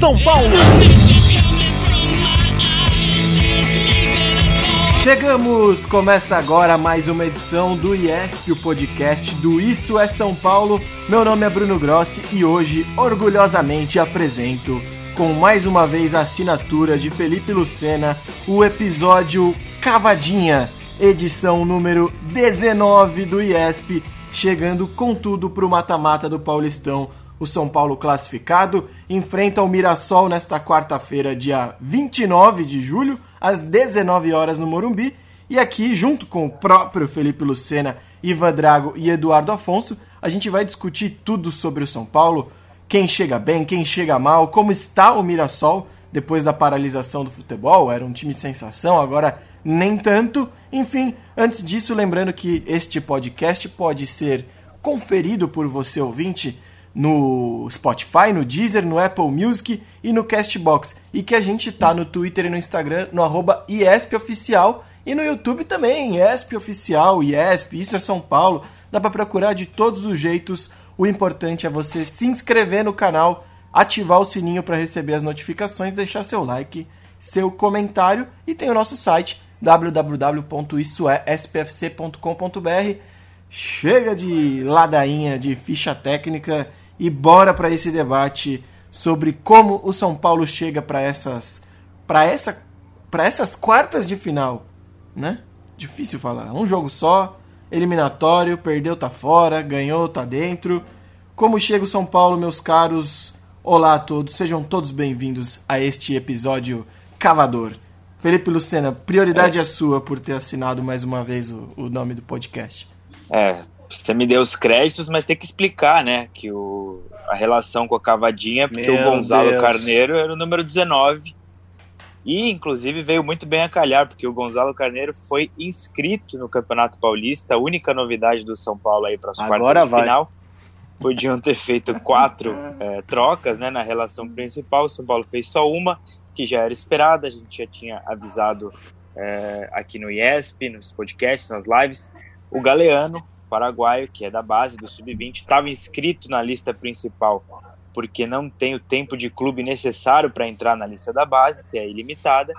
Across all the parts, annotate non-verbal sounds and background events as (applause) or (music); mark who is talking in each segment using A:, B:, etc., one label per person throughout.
A: São Paulo!
B: Chegamos! Começa agora mais uma edição do IESP, o podcast do Isso é São Paulo. Meu nome é Bruno Grossi e hoje, orgulhosamente, apresento, com mais uma vez a assinatura de Felipe Lucena, o episódio Cavadinha, edição número 19 do IESP, chegando com tudo pro mata-mata do Paulistão o São Paulo classificado enfrenta o Mirassol nesta quarta-feira, dia 29 de julho, às 19 horas no Morumbi. E aqui, junto com o próprio Felipe Lucena, Ivan Drago e Eduardo Afonso, a gente vai discutir tudo sobre o São Paulo, quem chega bem, quem chega mal, como está o Mirassol depois da paralisação do futebol, era um time sensação, agora nem tanto. Enfim, antes disso, lembrando que este podcast pode ser conferido por você ouvinte no Spotify, no Deezer, no Apple Music e no Castbox. E que a gente tá no Twitter e no Instagram, no arroba IESPOficial. E no YouTube também, IESP Oficial, IESP, Isso é São Paulo. Dá para procurar de todos os jeitos. O importante é você se inscrever no canal, ativar o sininho para receber as notificações, deixar seu like, seu comentário e tem o nosso site www.issoespfc.com.br. Chega de ladainha de ficha técnica e bora para esse debate sobre como o São Paulo chega para essas para essa para essas quartas de final, né? Difícil falar. Um jogo só, eliminatório, perdeu tá fora, ganhou tá dentro. Como chega o São Paulo, meus caros? Olá a todos, sejam todos bem-vindos a este episódio cavador. Felipe Lucena, prioridade é, é sua por ter assinado mais uma vez o, o nome do podcast.
C: É, você me deu os créditos, mas tem que explicar, né? Que o, a relação com a cavadinha, porque Meu o Gonzalo Deus. Carneiro era o número 19. E, inclusive, veio muito bem a calhar, porque o Gonzalo Carneiro foi inscrito no Campeonato Paulista, a única novidade do São Paulo aí para as quartas de final. Podiam ter feito quatro é, (laughs) trocas né, na relação principal. O São Paulo fez só uma, que já era esperada, a gente já tinha avisado é, aqui no IESP, nos podcasts, nas lives. O Galeano paraguaio, que é da base do sub-20, estava inscrito na lista principal porque não tem o tempo de clube necessário para entrar na lista da base, que é ilimitada.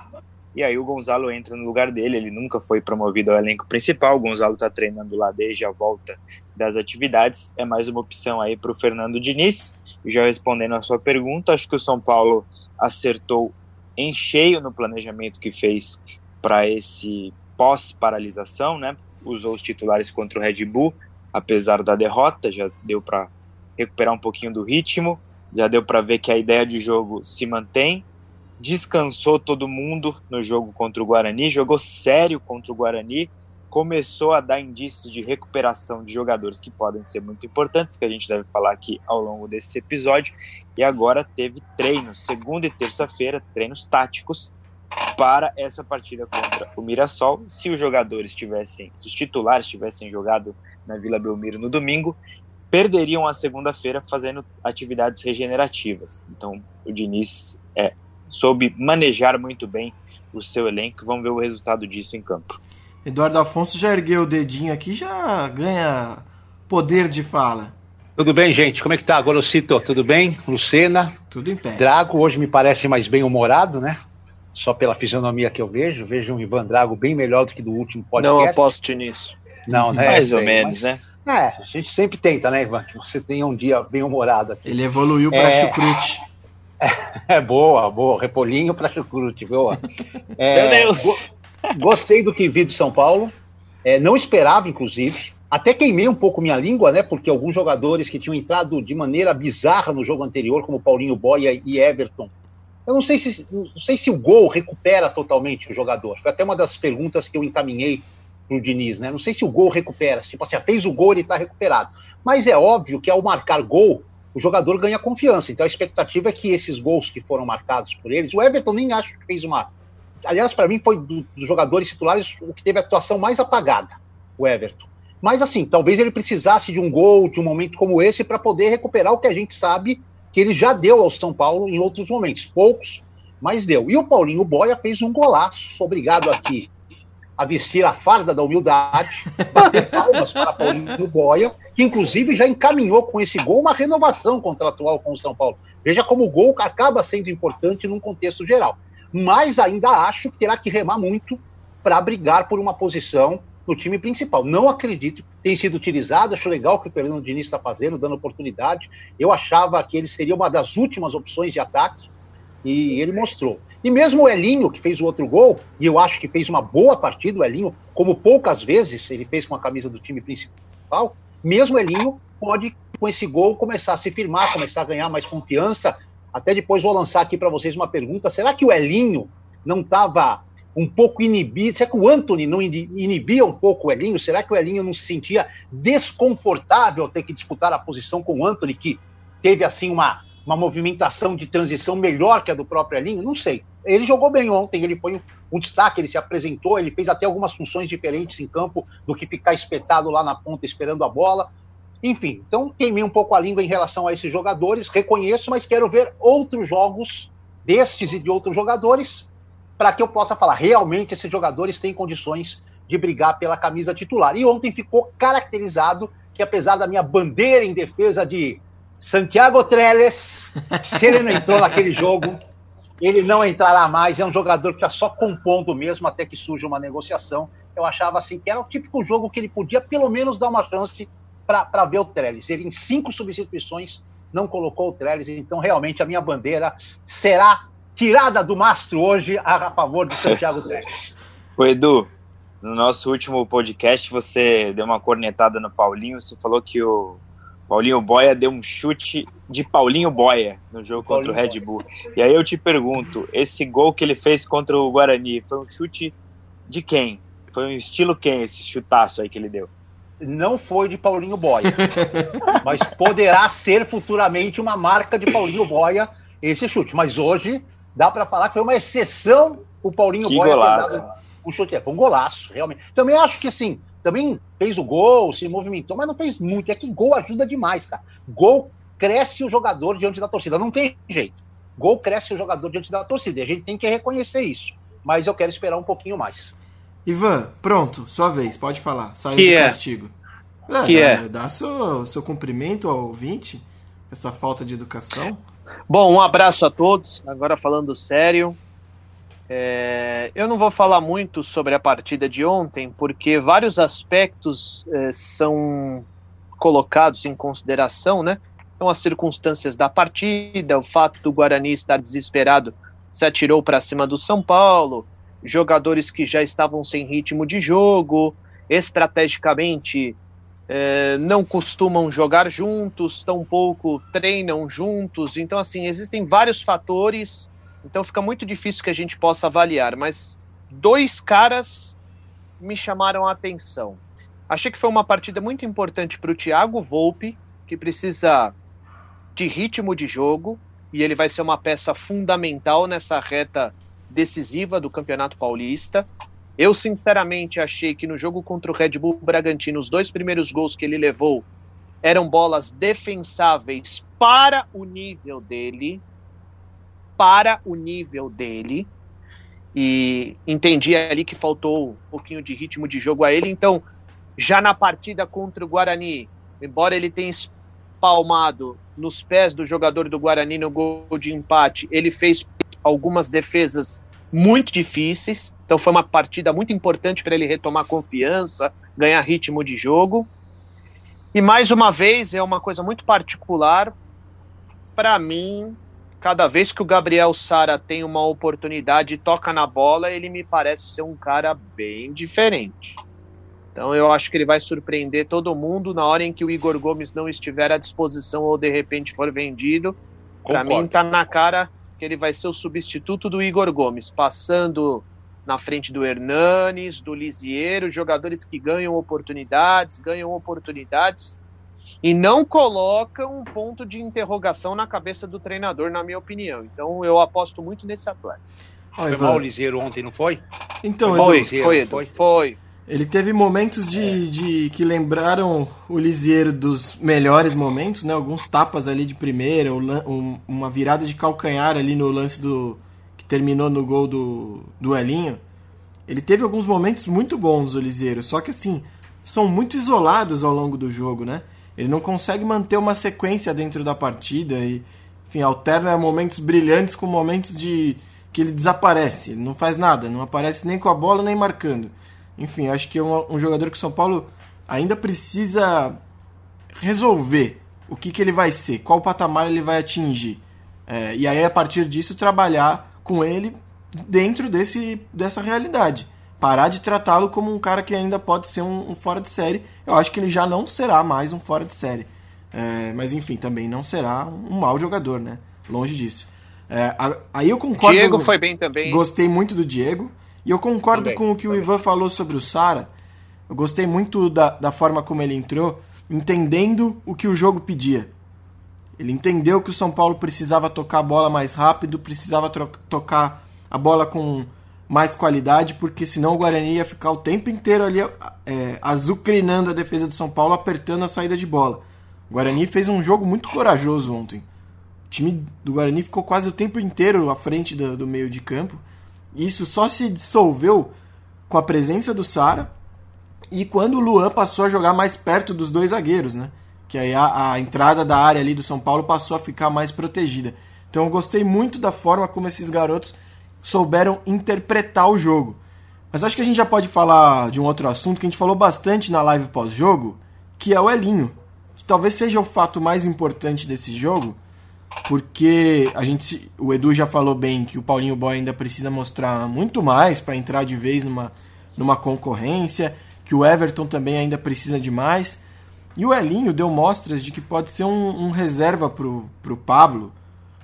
C: E aí o Gonzalo entra no lugar dele, ele nunca foi promovido ao elenco principal, o Gonzalo está treinando lá desde a volta das atividades, é mais uma opção aí para o Fernando Diniz. Já respondendo a sua pergunta, acho que o São Paulo acertou em cheio no planejamento que fez para esse pós-paralisação, né? Usou os titulares contra o Red Bull, apesar da derrota, já deu para recuperar um pouquinho do ritmo, já deu para ver que a ideia de jogo se mantém. Descansou todo mundo no jogo contra o Guarani, jogou sério contra o Guarani, começou a dar indícios de recuperação de jogadores que podem ser muito importantes, que a gente deve falar aqui ao longo desse episódio, e agora teve treinos, segunda e terça-feira, treinos táticos, para essa partida contra o Mirassol. Se os jogadores tivessem, se os titulares tivessem jogado na Vila Belmiro no domingo, perderiam a segunda-feira fazendo atividades regenerativas. Então, o Diniz é, soube manejar muito bem o seu elenco. Vamos ver o resultado disso em campo.
B: Eduardo Afonso já ergueu o dedinho aqui, já ganha poder de fala.
D: Tudo bem, gente? Como é que tá? Gorosito, tudo bem? Lucena?
B: Tudo em pé.
D: Drago, hoje me parece mais bem-humorado, né? Só pela fisionomia que eu vejo, vejo um Ivan Drago bem melhor do que do último podcast.
C: Não aposto nisso.
D: Não, né?
C: Mais ou menos, mas,
D: né? É, a gente sempre tenta, né, Ivan? Que você tenha um dia bem humorado aqui.
B: Ele evoluiu para é... chucrute.
D: É, (laughs) é, boa, boa. Repolinho para chucrute, boa.
C: É, Meu Deus!
D: Go gostei do que vi do São Paulo. É, não esperava, inclusive. Até queimei um pouco minha língua, né? Porque alguns jogadores que tinham entrado de maneira bizarra no jogo anterior, como Paulinho Boia e Everton, eu não sei se, não sei se o gol recupera totalmente o jogador. Foi até uma das perguntas que eu encaminhei para o Diniz, né? Não sei se o gol recupera. Tipo assim, fez o gol, ele está recuperado. Mas é óbvio que ao marcar gol, o jogador ganha confiança. Então a expectativa é que esses gols que foram marcados por eles, o Everton nem acho que fez uma. Aliás, para mim foi do, dos jogadores titulares o que teve a atuação mais apagada, o Everton. Mas assim, talvez ele precisasse de um gol, de um momento como esse, para poder recuperar o que a gente sabe que ele já deu ao São Paulo em outros momentos. Poucos, mas deu. E o Paulinho Boia fez um golaço. Sou obrigado aqui a vestir a farda da humildade, (laughs) bater palmas para Paulinho Boia, que inclusive já encaminhou com esse gol uma renovação contratual com o São Paulo. Veja como o gol acaba sendo importante num contexto geral. Mas ainda acho que terá que remar muito para brigar por uma posição no time principal. Não acredito tem sido utilizado, acho legal o que o Fernando Diniz está fazendo, dando oportunidade. Eu achava que ele seria uma das últimas opções de ataque e ele mostrou. E mesmo o Elinho, que fez o outro gol, e eu acho que fez uma boa partida, o Elinho, como poucas vezes ele fez com a camisa do time principal, mesmo o Elinho pode, com esse gol, começar a se firmar, começar a ganhar mais confiança. Até depois vou lançar aqui para vocês uma pergunta: será que o Elinho não estava um pouco inibido? Será que o Anthony não inibia um pouco o Elinho? Será que o Elinho não se sentia desconfortável ter que disputar a posição com o Anthony, que teve assim uma, uma movimentação de transição melhor que a do próprio Elinho? Não sei. Ele jogou bem ontem, ele foi um, um destaque, ele se apresentou, ele fez até algumas funções diferentes em campo do que ficar espetado lá na ponta esperando a bola. Enfim, então queimei um pouco a língua em relação a esses jogadores, reconheço, mas quero ver outros jogos destes e de outros jogadores para que eu possa falar, realmente esses jogadores têm condições de brigar pela camisa titular. E ontem ficou caracterizado que, apesar da minha bandeira em defesa de Santiago Trellis, (laughs) se ele não entrou naquele jogo, ele não entrará mais. É um jogador que está só compondo mesmo até que surja uma negociação. Eu achava assim que era o típico jogo que ele podia pelo menos dar uma chance para ver o Trellis. Ele, em cinco substituições, não colocou o Trellis. Então, realmente, a minha bandeira será tirada do mastro hoje a favor do Santiago. (laughs)
C: O Edu, no nosso último podcast você deu uma cornetada no Paulinho, você falou que o Paulinho Boia deu um chute de Paulinho Boia no jogo Paulinho contra o Red Bull. Boia. E aí eu te pergunto, esse gol que ele fez contra o Guarani foi um chute de quem? Foi um estilo quem esse chutaço aí que ele deu?
D: Não foi de Paulinho Boia, (laughs) mas poderá ser futuramente uma marca de Paulinho Boia esse chute. Mas hoje dá para falar que foi uma exceção o Paulinho
C: que Boia golaço.
D: um chute. É, foi um golaço, realmente. Também acho que assim, também fez o gol, se movimentou, mas não fez muito. É que gol ajuda demais, cara. Gol cresce o jogador diante da torcida. Não tem jeito. Gol cresce o jogador diante da torcida. E a gente tem que reconhecer isso. Mas eu quero esperar um pouquinho mais.
B: Ivan, pronto, sua vez, pode falar. Saiu
E: que
B: do
E: é?
B: castigo.
E: É, que
B: dá,
E: é?
B: Dá seu, seu cumprimento ao ouvinte, essa falta de educação.
E: Bom, um abraço a todos. Agora falando sério, é, eu não vou falar muito sobre a partida de ontem, porque vários aspectos é, são colocados em consideração, né? Então, as circunstâncias da partida, o fato do Guarani estar desesperado se atirou para cima do São Paulo, jogadores que já estavam sem ritmo de jogo, estrategicamente é, não costumam jogar juntos, tampouco treinam juntos. Então, assim, existem vários fatores. Então, fica muito difícil que a gente possa avaliar. Mas dois caras me chamaram a atenção. Achei que foi uma partida muito importante para o Thiago Volpe, que precisa de ritmo de jogo, e ele vai ser uma peça fundamental nessa reta decisiva do Campeonato Paulista. Eu, sinceramente, achei que no jogo contra o Red Bull Bragantino, os dois primeiros gols que ele levou eram bolas defensáveis para o nível dele. Para o nível dele. E entendi ali que faltou um pouquinho de ritmo de jogo a ele. Então, já na partida contra o Guarani, embora ele tenha espalmado nos pés do jogador do Guarani no gol de empate, ele fez algumas defesas muito difíceis. Então foi uma partida muito importante para ele retomar confiança, ganhar ritmo de jogo. E mais uma vez é uma coisa muito particular para mim. Cada vez que o Gabriel Sara tem uma oportunidade e toca na bola, ele me parece ser um cara bem diferente. Então eu acho que ele vai surpreender todo mundo na hora em que o Igor Gomes não estiver à disposição ou de repente for vendido. Para mim tá na cara que ele vai ser o substituto do Igor Gomes, passando na frente do Hernanes, do Lisieiro, jogadores que ganham oportunidades, ganham oportunidades e não colocam um ponto de interrogação na cabeça do treinador, na minha opinião. Então eu aposto muito nesse atleta.
D: Foi mal o Lisieiro ontem, não foi?
E: Então, foi, foi, foi, foi.
B: Ele teve momentos de, de que lembraram o Lisieiro dos melhores momentos, né? Alguns tapas ali de primeira, um, uma virada de calcanhar ali no lance do que terminou no gol do, do Elinho. Ele teve alguns momentos muito bons, o Lisieiro, só que assim, são muito isolados ao longo do jogo, né? Ele não consegue manter uma sequência dentro da partida e, enfim, alterna momentos brilhantes com momentos de que ele desaparece, ele não faz nada, não aparece nem com a bola nem marcando. Enfim, acho que é um, um jogador que o São Paulo ainda precisa resolver o que, que ele vai ser, qual patamar ele vai atingir. É, e aí, a partir disso, trabalhar com ele dentro desse, dessa realidade. Parar de tratá-lo como um cara que ainda pode ser um, um, fora de série. Eu acho que ele já não será mais um fora de série. É, mas enfim, também não será um mau jogador, né? Longe disso. É, aí eu concordo.
E: Diego foi bem também.
B: Gostei muito do Diego. E eu concordo também, com o que também. o Ivan falou sobre o Sara. Eu gostei muito da, da forma como ele entrou, entendendo o que o jogo pedia. Ele entendeu que o São Paulo precisava tocar a bola mais rápido, precisava tocar a bola com mais qualidade, porque senão o Guarani ia ficar o tempo inteiro ali é, azucrinando a defesa do São Paulo, apertando a saída de bola. O Guarani fez um jogo muito corajoso ontem. O time do Guarani ficou quase o tempo inteiro à frente do, do meio de campo isso só se dissolveu com a presença do Sara e quando o Luan passou a jogar mais perto dos dois zagueiros, né? Que aí a, a, entrada da área ali do São Paulo passou a ficar mais protegida. Então eu gostei muito da forma como esses garotos souberam interpretar o jogo. Mas acho que a gente já pode falar de um outro assunto que a gente falou bastante na live pós-jogo, que é o Elinho. Que talvez seja o fato mais importante desse jogo, porque a gente, o Edu já falou bem que o Paulinho Boy ainda precisa mostrar muito mais para entrar de vez numa, numa concorrência, que o Everton também ainda precisa de mais. E o Elinho deu mostras de que pode ser um, um reserva pro, pro Pablo,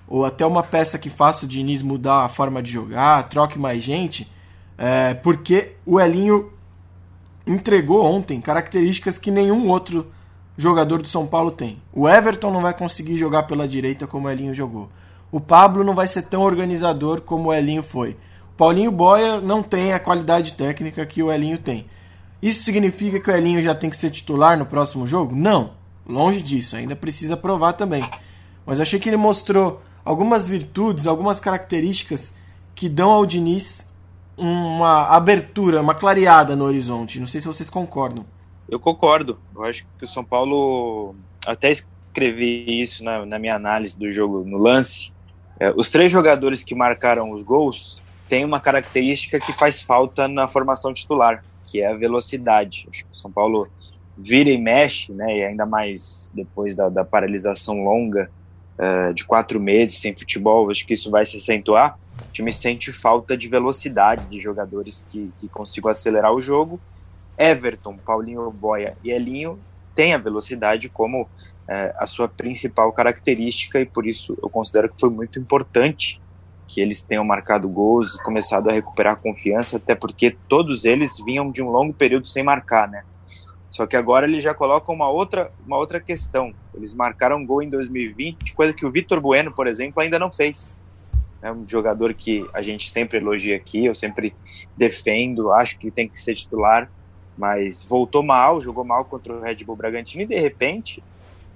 B: ou até uma peça que faça o Diniz mudar a forma de jogar, troque mais gente, é, porque o Elinho entregou ontem características que nenhum outro jogador do São Paulo tem. O Everton não vai conseguir jogar pela direita como o Elinho jogou. O Pablo não vai ser tão organizador como o Elinho foi. O Paulinho Boia não tem a qualidade técnica que o Elinho tem. Isso significa que o Elinho já tem que ser titular no próximo jogo? Não. Longe disso, ainda precisa provar também. Mas achei que ele mostrou algumas virtudes, algumas características que dão ao Diniz uma abertura, uma clareada no horizonte. Não sei se vocês concordam.
C: Eu concordo. Eu acho que o São Paulo, até escrevi isso na, na minha análise do jogo no lance. É, os três jogadores que marcaram os gols têm uma característica que faz falta na formação titular, que é a velocidade. Acho que o São Paulo vira e mexe, né, e ainda mais depois da, da paralisação longa uh, de quatro meses sem futebol, acho que isso vai se acentuar. O time sente falta de velocidade de jogadores que, que consigam acelerar o jogo Everton, Paulinho Boia e Elinho têm a velocidade como é, a sua principal característica e por isso eu considero que foi muito importante que eles tenham marcado gols começado a recuperar a confiança, até porque todos eles vinham de um longo período sem marcar, né? Só que agora eles já colocam uma outra, uma outra questão. Eles marcaram gol em 2020, coisa que o Vitor Bueno, por exemplo, ainda não fez. É um jogador que a gente sempre elogia aqui, eu sempre defendo, acho que tem que ser titular mas voltou mal, jogou mal contra o Red Bull Bragantino e de repente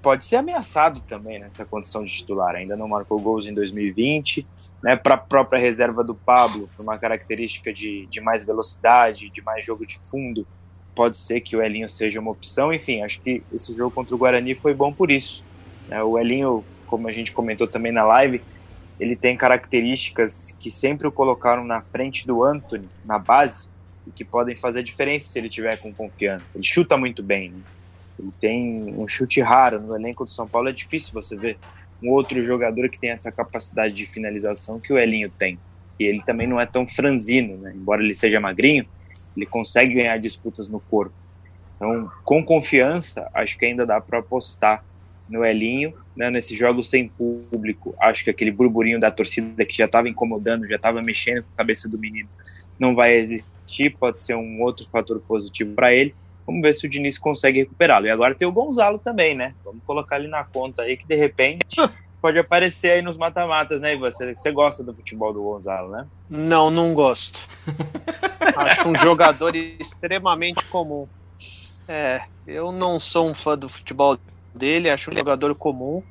C: pode ser ameaçado também nessa condição de titular. Ainda não marcou gols em 2020, né? Para a própria reserva do Pablo, por uma característica de, de mais velocidade, de mais jogo de fundo, pode ser que o Elinho seja uma opção. Enfim, acho que esse jogo contra o Guarani foi bom por isso. Né? O Elinho, como a gente comentou também na live, ele tem características que sempre o colocaram na frente do Anthony, na base, e que podem fazer diferença se ele tiver com confiança. Ele chuta muito bem, né? Ele tem um chute raro no elenco do São Paulo. É difícil você ver um outro jogador que tem essa capacidade de finalização que o Elinho tem. E ele também não é tão franzino, né? Embora ele seja magrinho, ele consegue ganhar disputas no corpo. Então, com confiança, acho que ainda dá para apostar no Elinho, né, nesse jogo sem público. Acho que aquele burburinho da torcida que já estava incomodando, já estava mexendo com a cabeça do menino, não vai existir, pode ser um outro fator positivo para ele. Vamos ver se o Diniz consegue recuperá-lo. E agora tem o Gonzalo também, né? Vamos colocar ele na conta aí que de repente (laughs) pode aparecer aí nos mata-matas, né? E você, você gosta do futebol do Gonzalo, né?
E: Não, não gosto. (laughs) Acho um jogador extremamente comum. É, eu não sou um fã do futebol dele, acho um jogador comum.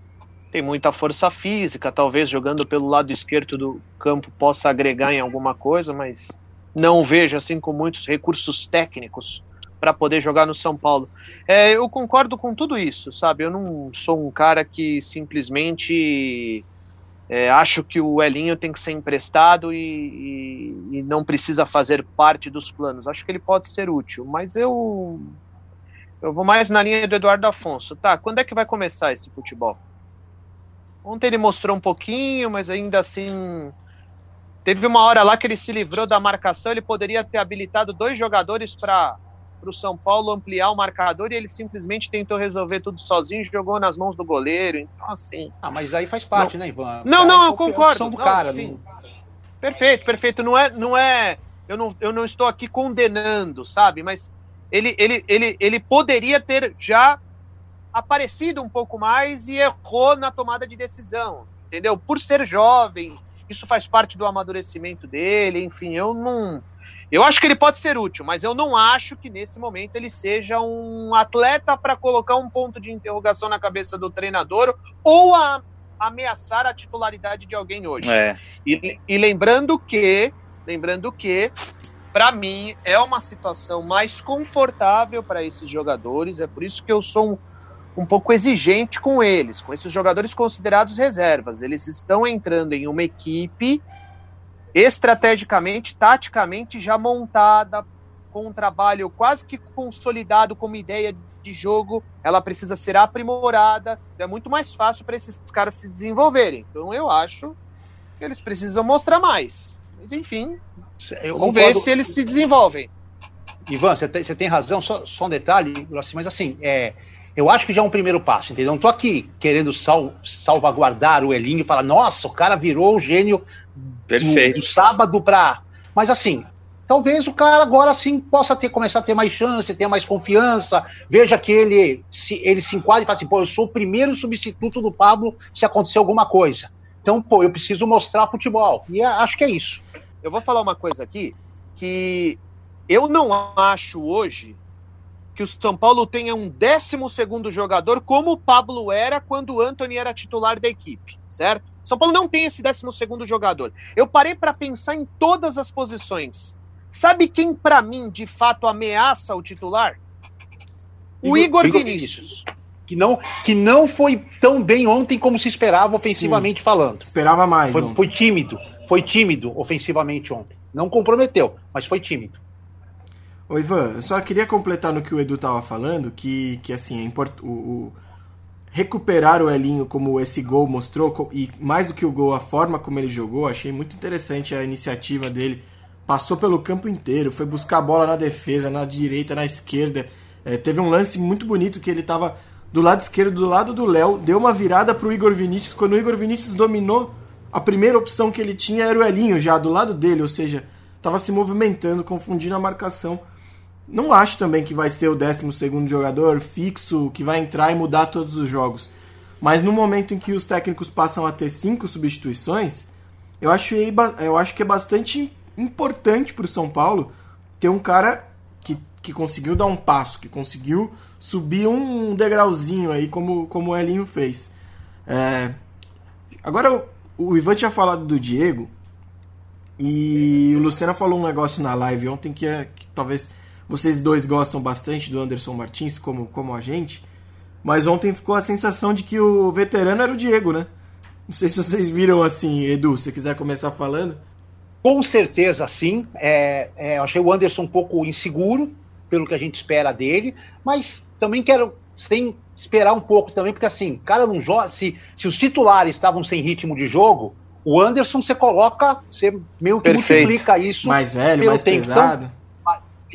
E: Tem muita força física, talvez jogando pelo lado esquerdo do campo possa agregar em alguma coisa, mas não vejo assim com muitos recursos técnicos para poder jogar no São Paulo. É, eu concordo com tudo isso, sabe? Eu não sou um cara que simplesmente é, acho que o Elinho tem que ser emprestado e, e, e, não precisa fazer parte dos planos. Acho que ele pode ser útil, mas eu eu vou mais na linha do Eduardo Afonso. Tá, quando é que vai começar esse futebol? Ontem ele mostrou um pouquinho, mas ainda assim teve uma hora lá que ele se livrou da marcação. Ele poderia ter habilitado dois jogadores para o São Paulo ampliar o marcador e ele simplesmente tentou resolver tudo sozinho, jogou nas mãos do goleiro. Então, assim.
D: Ah, mas aí faz parte, não, né, Ivan?
E: Não, não, eu concordo.
D: do não, cara,
E: sim. Perfeito, perfeito. Não é, não é. Eu não, eu não estou aqui condenando, sabe? Mas ele, ele, ele, ele poderia ter já aparecido um pouco mais e errou na tomada de decisão, entendeu? Por ser jovem, isso faz parte do amadurecimento dele, enfim, eu não. Eu acho que ele pode ser útil, mas eu não acho que nesse momento ele seja um atleta para colocar um ponto de interrogação na cabeça do treinador ou a, ameaçar a titularidade de alguém hoje. É. E, e lembrando que, lembrando que, para mim é uma situação mais confortável para esses jogadores. É por isso que eu sou um, um pouco exigente com eles, com esses jogadores considerados reservas. Eles estão entrando em uma equipe estrategicamente, taticamente já montada, com um trabalho quase que consolidado como ideia de jogo, ela precisa ser aprimorada, é muito mais fácil para esses caras se desenvolverem. Então eu acho que eles precisam mostrar mais. Mas enfim, eu vamos ver se eles se desenvolvem.
D: Ivan, você tem, você tem razão, só, só um detalhe, mas assim, é, eu acho que já é um primeiro passo, entendeu? Não tô aqui querendo sal, salvaguardar o Elinho e falar, nossa, o cara virou o gênio do, do, sábado para. Mas assim, talvez o cara agora sim possa ter começar a ter mais chance, ter mais confiança. Veja que ele se, ele se enquadra e fala assim: pô, eu sou o primeiro substituto do Pablo se acontecer alguma coisa. Então, pô, eu preciso mostrar futebol. E acho que é isso.
E: Eu vou falar uma coisa aqui que eu não acho hoje que o São Paulo tenha um 12 jogador como o Pablo era quando o Anthony era titular da equipe, certo? São Paulo não tem esse 12 jogador. Eu parei para pensar em todas as posições. Sabe quem, para mim, de fato ameaça o titular? O Igor, Igor Vinícius. Vinícius.
D: Que não, que não foi tão bem ontem como se esperava ofensivamente Sim, falando.
B: Esperava mais.
D: Foi, foi tímido. Foi tímido ofensivamente ontem. Não comprometeu, mas foi tímido.
B: Ô Ivan, eu só queria completar no que o Edu tava falando, que, que assim, é import... o, o recuperar o Elinho como esse gol mostrou, e mais do que o gol, a forma como ele jogou, achei muito interessante a iniciativa dele. Passou pelo campo inteiro, foi buscar a bola na defesa, na direita, na esquerda. É, teve um lance muito bonito que ele estava do lado esquerdo, do lado do Léo, deu uma virada para o Igor Vinícius. Quando o Igor Vinícius dominou, a primeira opção que ele tinha era o Elinho já do lado dele, ou seja, estava se movimentando, confundindo a marcação. Não acho também que vai ser o 12 jogador fixo que vai entrar e mudar todos os jogos. Mas no momento em que os técnicos passam a ter cinco substituições, eu acho, eu acho que é bastante importante para o São Paulo ter um cara que, que conseguiu dar um passo, que conseguiu subir um degrauzinho aí, como, como o Elinho fez. É... Agora, o, Ivan tinha falado do Diego, e o Luciano falou um negócio na live ontem que, é, que talvez vocês dois gostam bastante do Anderson Martins, como, como a gente. Mas ontem ficou a sensação de que o veterano era o Diego, né? Não sei se vocês viram assim, Edu, se quiser começar falando.
D: Com certeza sim. É, é, eu achei o Anderson um pouco inseguro pelo que a gente espera dele, mas também quero sem esperar um pouco também, porque assim, cara não joga. Se, se os titulares estavam sem ritmo de jogo, o Anderson você coloca, você meio que Perfeito. multiplica isso.
B: Mais velho, mais tempo. Então, pesado. Então,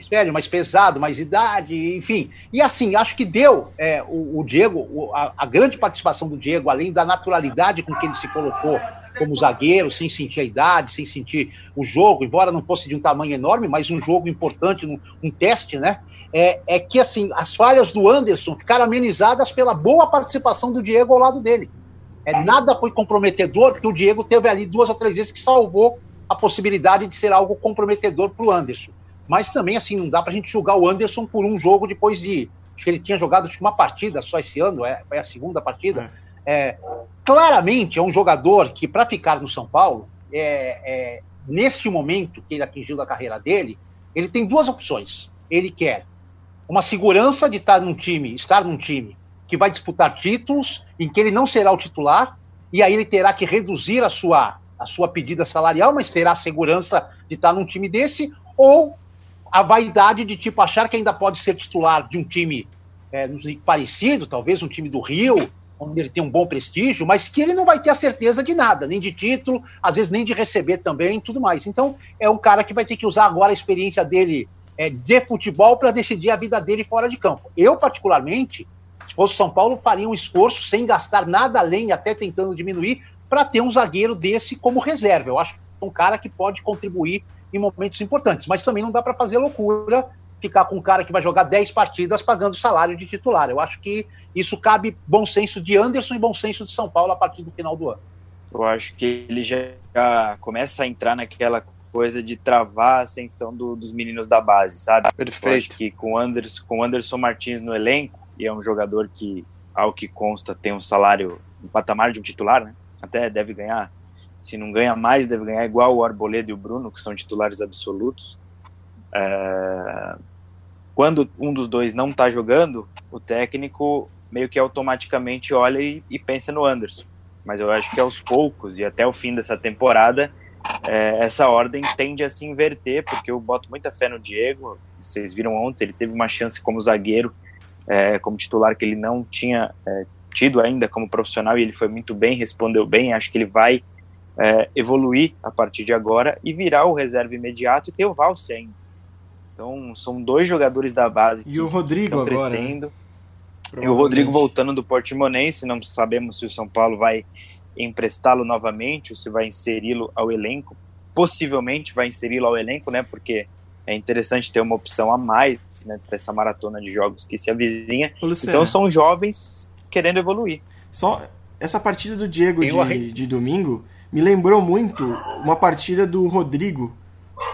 D: mais velho, mais pesado, mais idade, enfim. E assim, acho que deu é, o, o, Diego, o, a, a, grande participação do Diego, além da naturalidade com que ele se colocou como zagueiro, sem sentir a idade, sem sentir o jogo, embora não fosse de um tamanho enorme, mas um jogo importante, um, um teste, né? É, é, que assim, as falhas do Anderson ficaram amenizadas pela boa participação do Diego ao lado dele. É, nada foi comprometedor, porque o Diego teve ali duas ou três vezes que salvou a possibilidade de ser algo comprometedor para o Anderson. Mas também, assim, não dá para a gente julgar o Anderson por um jogo depois de. Acho que ele tinha jogado uma partida só esse ano, é, foi a segunda partida. É. É, claramente é um jogador que, para ficar no São Paulo, é, é, neste momento que ele atingiu da carreira dele, ele tem duas opções. Ele quer uma segurança de estar num time, estar num time que vai disputar títulos, em que ele não será o titular, e aí ele terá que reduzir a sua, a sua pedida salarial, mas terá a segurança de estar num time desse, ou a vaidade de tipo achar que ainda pode ser titular de um time é, parecido, talvez um time do Rio, onde ele tem um bom prestígio, mas que ele não vai ter a certeza de nada, nem de título, às vezes nem de receber também, tudo mais. Então, é um cara que vai ter que usar agora a experiência dele é, de futebol para decidir a vida dele fora de campo. Eu, particularmente, se fosse São Paulo, faria um esforço sem gastar nada além, até tentando diminuir, para ter um zagueiro desse como reserva. Eu acho que é um cara que pode contribuir em momentos importantes, mas também não dá para fazer loucura ficar com um cara que vai jogar 10 partidas pagando salário de titular. Eu acho que isso cabe bom senso de Anderson e bom senso de São Paulo a partir do final do ano.
C: Eu acho que ele já começa a entrar naquela coisa de travar a ascensão do, dos meninos da base, sabe?
E: Perfeito.
C: Eu acho que com Anderson, com Anderson Martins no elenco, e é um jogador que, ao que consta, tem um salário, um patamar de um titular, né? Até deve ganhar, se não ganha mais, deve ganhar igual o Arboleda e o Bruno, que são titulares absolutos. É... Quando um dos dois não está jogando, o técnico meio que automaticamente olha e, e, pensa no Anderson. Mas eu acho que aos poucos e até o fim dessa temporada, é, essa ordem tende a se inverter, porque eu boto muita fé no Diego. Vocês viram ontem, ele teve uma chance como zagueiro é, como titular que ele não tinha é, tido ainda como profissional e ele foi muito bem, respondeu bem. Acho que ele vai é, evoluir a partir de agora e virar o reserva imediato e ter o Valse ainda. Então são dois jogadores da base
B: e que o Rodrigo
C: estão
B: agora,
C: crescendo. Né? E o Rodrigo voltando do Portimonense, não sabemos se o São Paulo vai emprestá-lo novamente ou se vai inseri-lo ao elenco. Possivelmente vai inseri-lo ao elenco, né? Porque é interessante ter uma opção a mais né, para essa maratona de jogos que se avizinha. Então são jovens querendo evoluir.
B: Só essa partida do Diego de, de domingo me lembrou muito uma partida do Rodrigo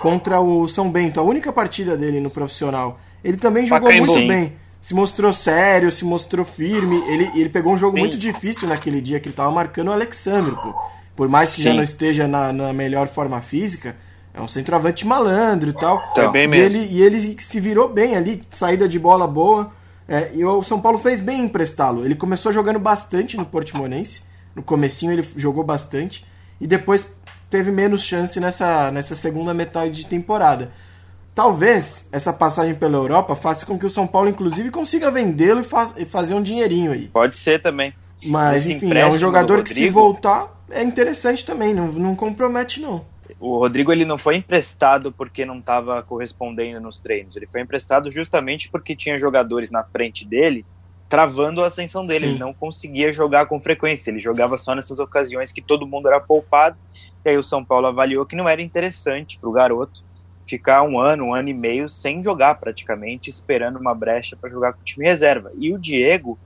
B: contra o São Bento, a única partida dele no profissional. Ele também jogou Pacaembu. muito bem. Se mostrou sério, se mostrou firme. Ele, ele pegou um jogo Sim. muito difícil naquele dia que ele estava marcando o Alexandre, pô. Por mais que Sim. já não esteja na, na melhor forma física, é um centroavante malandro e tal.
E: Tá bem
B: e
E: mesmo.
B: Ele, e ele se virou bem ali, saída de bola boa. É, e o São Paulo fez bem em emprestá-lo. Ele começou jogando bastante no Portimonense. No comecinho ele jogou bastante. E depois teve menos chance nessa, nessa segunda metade de temporada. Talvez essa passagem pela Europa faça com que o São Paulo, inclusive, consiga vendê-lo e, faz, e fazer um dinheirinho aí.
C: Pode ser também.
B: Mas, Esse enfim, é um jogador que se voltar é interessante também, não, não compromete não
C: o Rodrigo ele não foi emprestado porque não estava correspondendo nos treinos. Ele foi emprestado justamente porque tinha jogadores na frente dele travando a ascensão dele. Sim. Ele não conseguia jogar com frequência. Ele jogava só nessas ocasiões que todo mundo era poupado. E aí o São Paulo avaliou que não era interessante para o garoto ficar um ano, um ano e meio sem jogar praticamente, esperando uma brecha para jogar com o time reserva. E o Diego,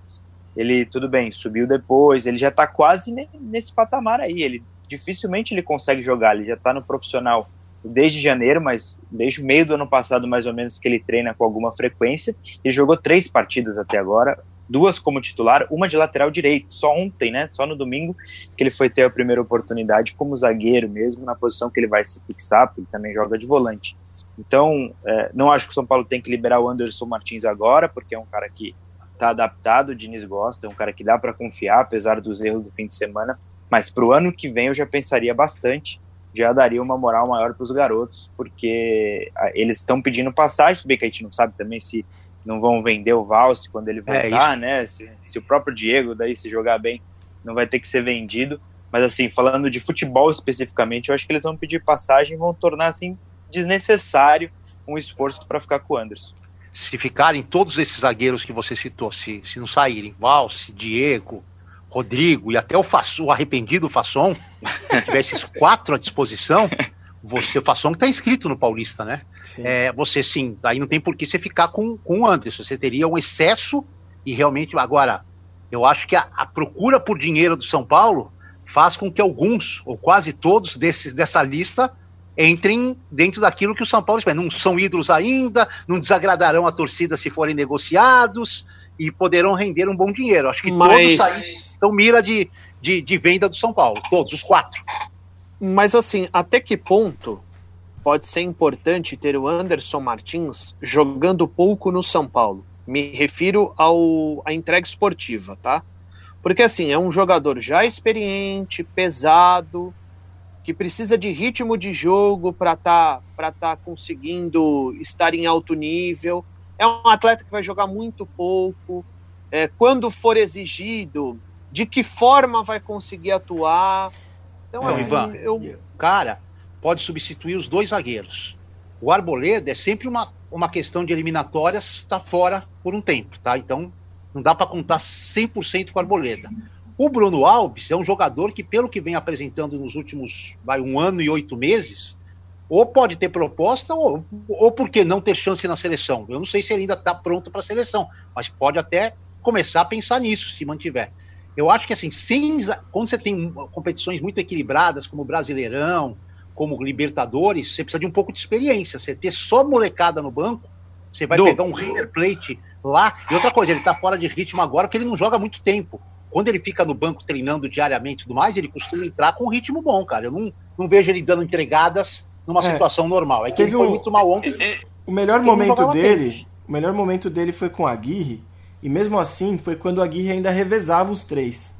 C: ele tudo bem, subiu depois, ele já está quase nesse patamar aí. Ele dificilmente ele consegue jogar. Ele já está no profissional desde janeiro, mas desde o meio do ano passado, mais ou menos, que ele treina com alguma frequência. Ele jogou três partidas até agora, duas como titular, uma de lateral direito. Só ontem, né? Só no domingo que ele foi ter a primeira oportunidade como zagueiro mesmo, na posição que ele vai se fixar, porque ele também joga de volante. Então, é, não acho que o São Paulo tem que liberar o Anderson Martins agora, porque é um cara que está adaptado, o Diniz gosta, é um cara que dá para confiar, apesar dos erros do fim de semana. Mas para o ano que vem eu já pensaria bastante, já daria uma moral maior para os garotos, porque eles estão pedindo passagem, se bem que a gente não sabe também se não vão vender o Valse quando ele é, voltar, é né? Se, se, o próprio Diego daí se jogar bem, não vai ter que ser vendido. Mas assim, falando de futebol especificamente, eu acho que eles vão pedir passagem e vão tornar assim desnecessário um esforço para ficar com o Anderson.
D: Se ficarem todos esses zagueiros que você citou, se, se não saírem, Valse, Diego, Rodrigo e até o, Fasson, o arrependido Fasson, se tivesse esses quatro à disposição, (laughs) você, o Fasson está inscrito no Paulista, né? Sim. É, você sim, aí não tem por que você ficar com, com o Anderson, você teria um excesso e realmente, agora, eu acho que a, a procura por dinheiro do São Paulo faz com que alguns, ou quase todos desses, dessa lista, entrem dentro daquilo que o São Paulo espera. Não são ídolos ainda, não desagradarão a torcida se forem negociados e poderão render um bom dinheiro. Acho que Mas... todos aí estão mira de, de, de venda do São Paulo, todos, os quatro.
E: Mas assim, até que ponto pode ser importante ter o Anderson Martins jogando pouco no São Paulo? Me refiro ao à entrega esportiva, tá? Porque assim, é um jogador já experiente, pesado, que precisa de ritmo de jogo para estar tá, para tá conseguindo estar em alto nível. É um atleta que vai jogar muito pouco. É, quando for exigido, de que forma vai conseguir atuar?
D: Então, assim, Ivan, eu... cara, pode substituir os dois zagueiros. O Arboleda é sempre uma, uma questão de eliminatórias, está fora por um tempo, tá? Então, não dá para contar 100% com o Arboleda. O Bruno Alves é um jogador que, pelo que vem apresentando nos últimos vai, um ano e oito meses, ou pode ter proposta, ou, ou por que não ter chance na seleção. Eu não sei se ele ainda está pronto para a seleção, mas pode até começar a pensar nisso, se mantiver. Eu acho que assim, sem, quando você tem competições muito equilibradas, como o Brasileirão, como Libertadores, você precisa de um pouco de experiência. Você ter só molecada no banco, você vai Do... pegar um River Plate lá. E outra coisa, ele tá fora de ritmo agora porque ele não joga muito tempo. Quando ele fica no banco treinando diariamente e tudo mais, ele costuma entrar com um ritmo bom, cara. Eu não, não vejo ele dando entregadas numa é. situação normal. É que Teve ele foi um... muito mal ontem. É,
B: é, o melhor momento dele, o melhor momento dele foi com a Aguirre, e mesmo assim foi quando a Aguirre ainda revezava os três.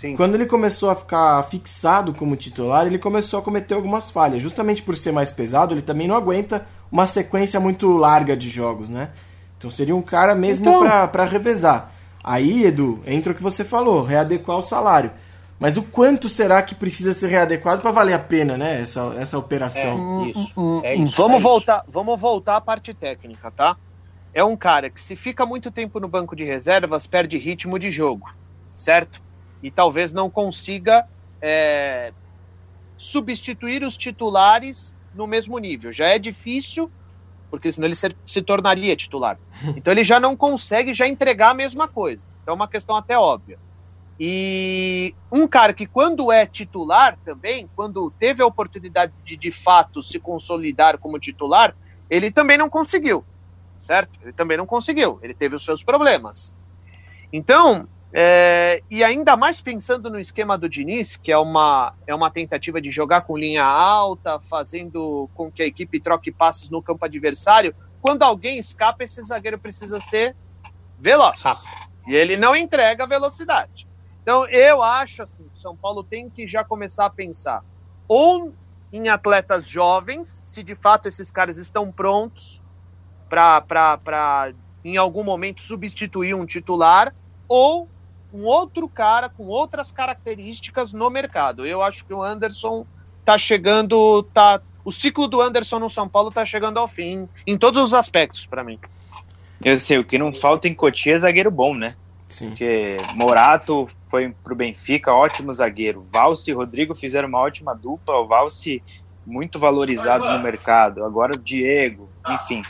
B: Sim. Quando ele começou a ficar fixado como titular, ele começou a cometer algumas falhas. Justamente por ser mais pesado, ele também não aguenta uma sequência muito larga de jogos, né? Então seria um cara mesmo então... para revezar. Aí, Edu, entra o que você falou, readequar o salário. Mas o quanto será que precisa ser readequado para valer a pena, né? Essa, essa operação.
E: É, isso. É isso, vamos é voltar, isso. vamos voltar à parte técnica, tá? É um cara que se fica muito tempo no banco de reservas perde ritmo de jogo, certo? E talvez não consiga é, substituir os titulares no mesmo nível. Já é difícil porque senão ele se, se tornaria titular. (laughs) Então ele já não consegue já entregar a mesma coisa. Então é uma questão até óbvia. E um cara que quando é titular também, quando teve a oportunidade de de fato se consolidar como titular, ele também não conseguiu, certo? Ele também não conseguiu. Ele teve os seus problemas. Então, é, e ainda mais pensando no esquema do Diniz, que é uma, é uma tentativa de jogar com linha alta, fazendo com que a equipe troque passes no campo adversário. Quando alguém escapa, esse zagueiro precisa ser veloz. E ele não entrega velocidade. Então, eu acho assim: o São Paulo tem que já começar a pensar ou em atletas jovens, se de fato esses caras estão prontos para, em algum momento, substituir um titular, ou um outro cara com outras características no mercado. Eu acho que o Anderson tá chegando, tá o ciclo do Anderson no São Paulo tá chegando ao fim em todos os aspectos para mim.
C: Eu sei, o que não falta em Cotia é zagueiro bom, né? Sim. Porque Morato foi pro Benfica, ótimo zagueiro. Valse e Rodrigo fizeram uma ótima dupla. O Valse muito valorizado no mercado. Agora o Diego, enfim.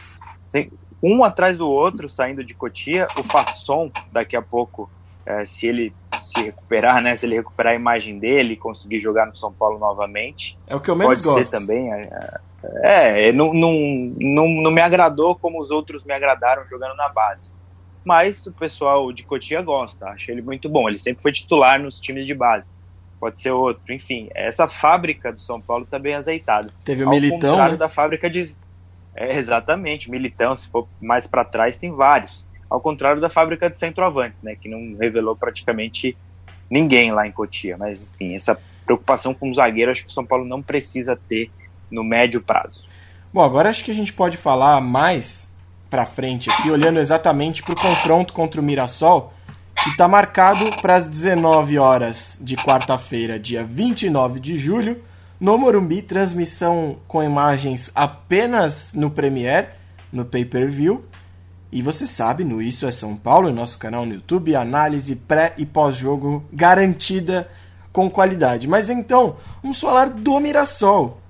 C: Um atrás do outro saindo de Cotia. O Fasson, daqui a pouco, é, se ele se recuperar, né? Se ele recuperar a imagem dele e conseguir jogar no São Paulo novamente.
B: É o que eu menos
C: pode gosto. ser também. É, é, é, não, não, não, não me agradou como os outros me agradaram jogando na base. Mas o pessoal de Cotia gosta, acho ele muito bom. Ele sempre foi titular nos times de base. Pode ser outro, enfim. Essa fábrica do São Paulo está bem azeitada.
B: Teve o Ao Militão. Contrário
C: né? da fábrica de. É, exatamente, Militão, se for mais para trás, tem vários ao contrário da fábrica de centroavantes, né, que não revelou praticamente ninguém lá em Cotia. Mas, enfim, essa preocupação com o zagueiro acho que o São Paulo não precisa ter no médio prazo.
B: Bom, agora acho que a gente pode falar mais para frente aqui, olhando exatamente para o confronto contra o Mirassol, que está marcado para as 19 horas de quarta-feira, dia 29 de julho, no Morumbi, transmissão com imagens apenas no Premiere, no pay-per-view. E você sabe, no Isso é São Paulo, nosso canal no YouTube, análise pré e pós-jogo garantida com qualidade. Mas então, vamos falar do Mirassol.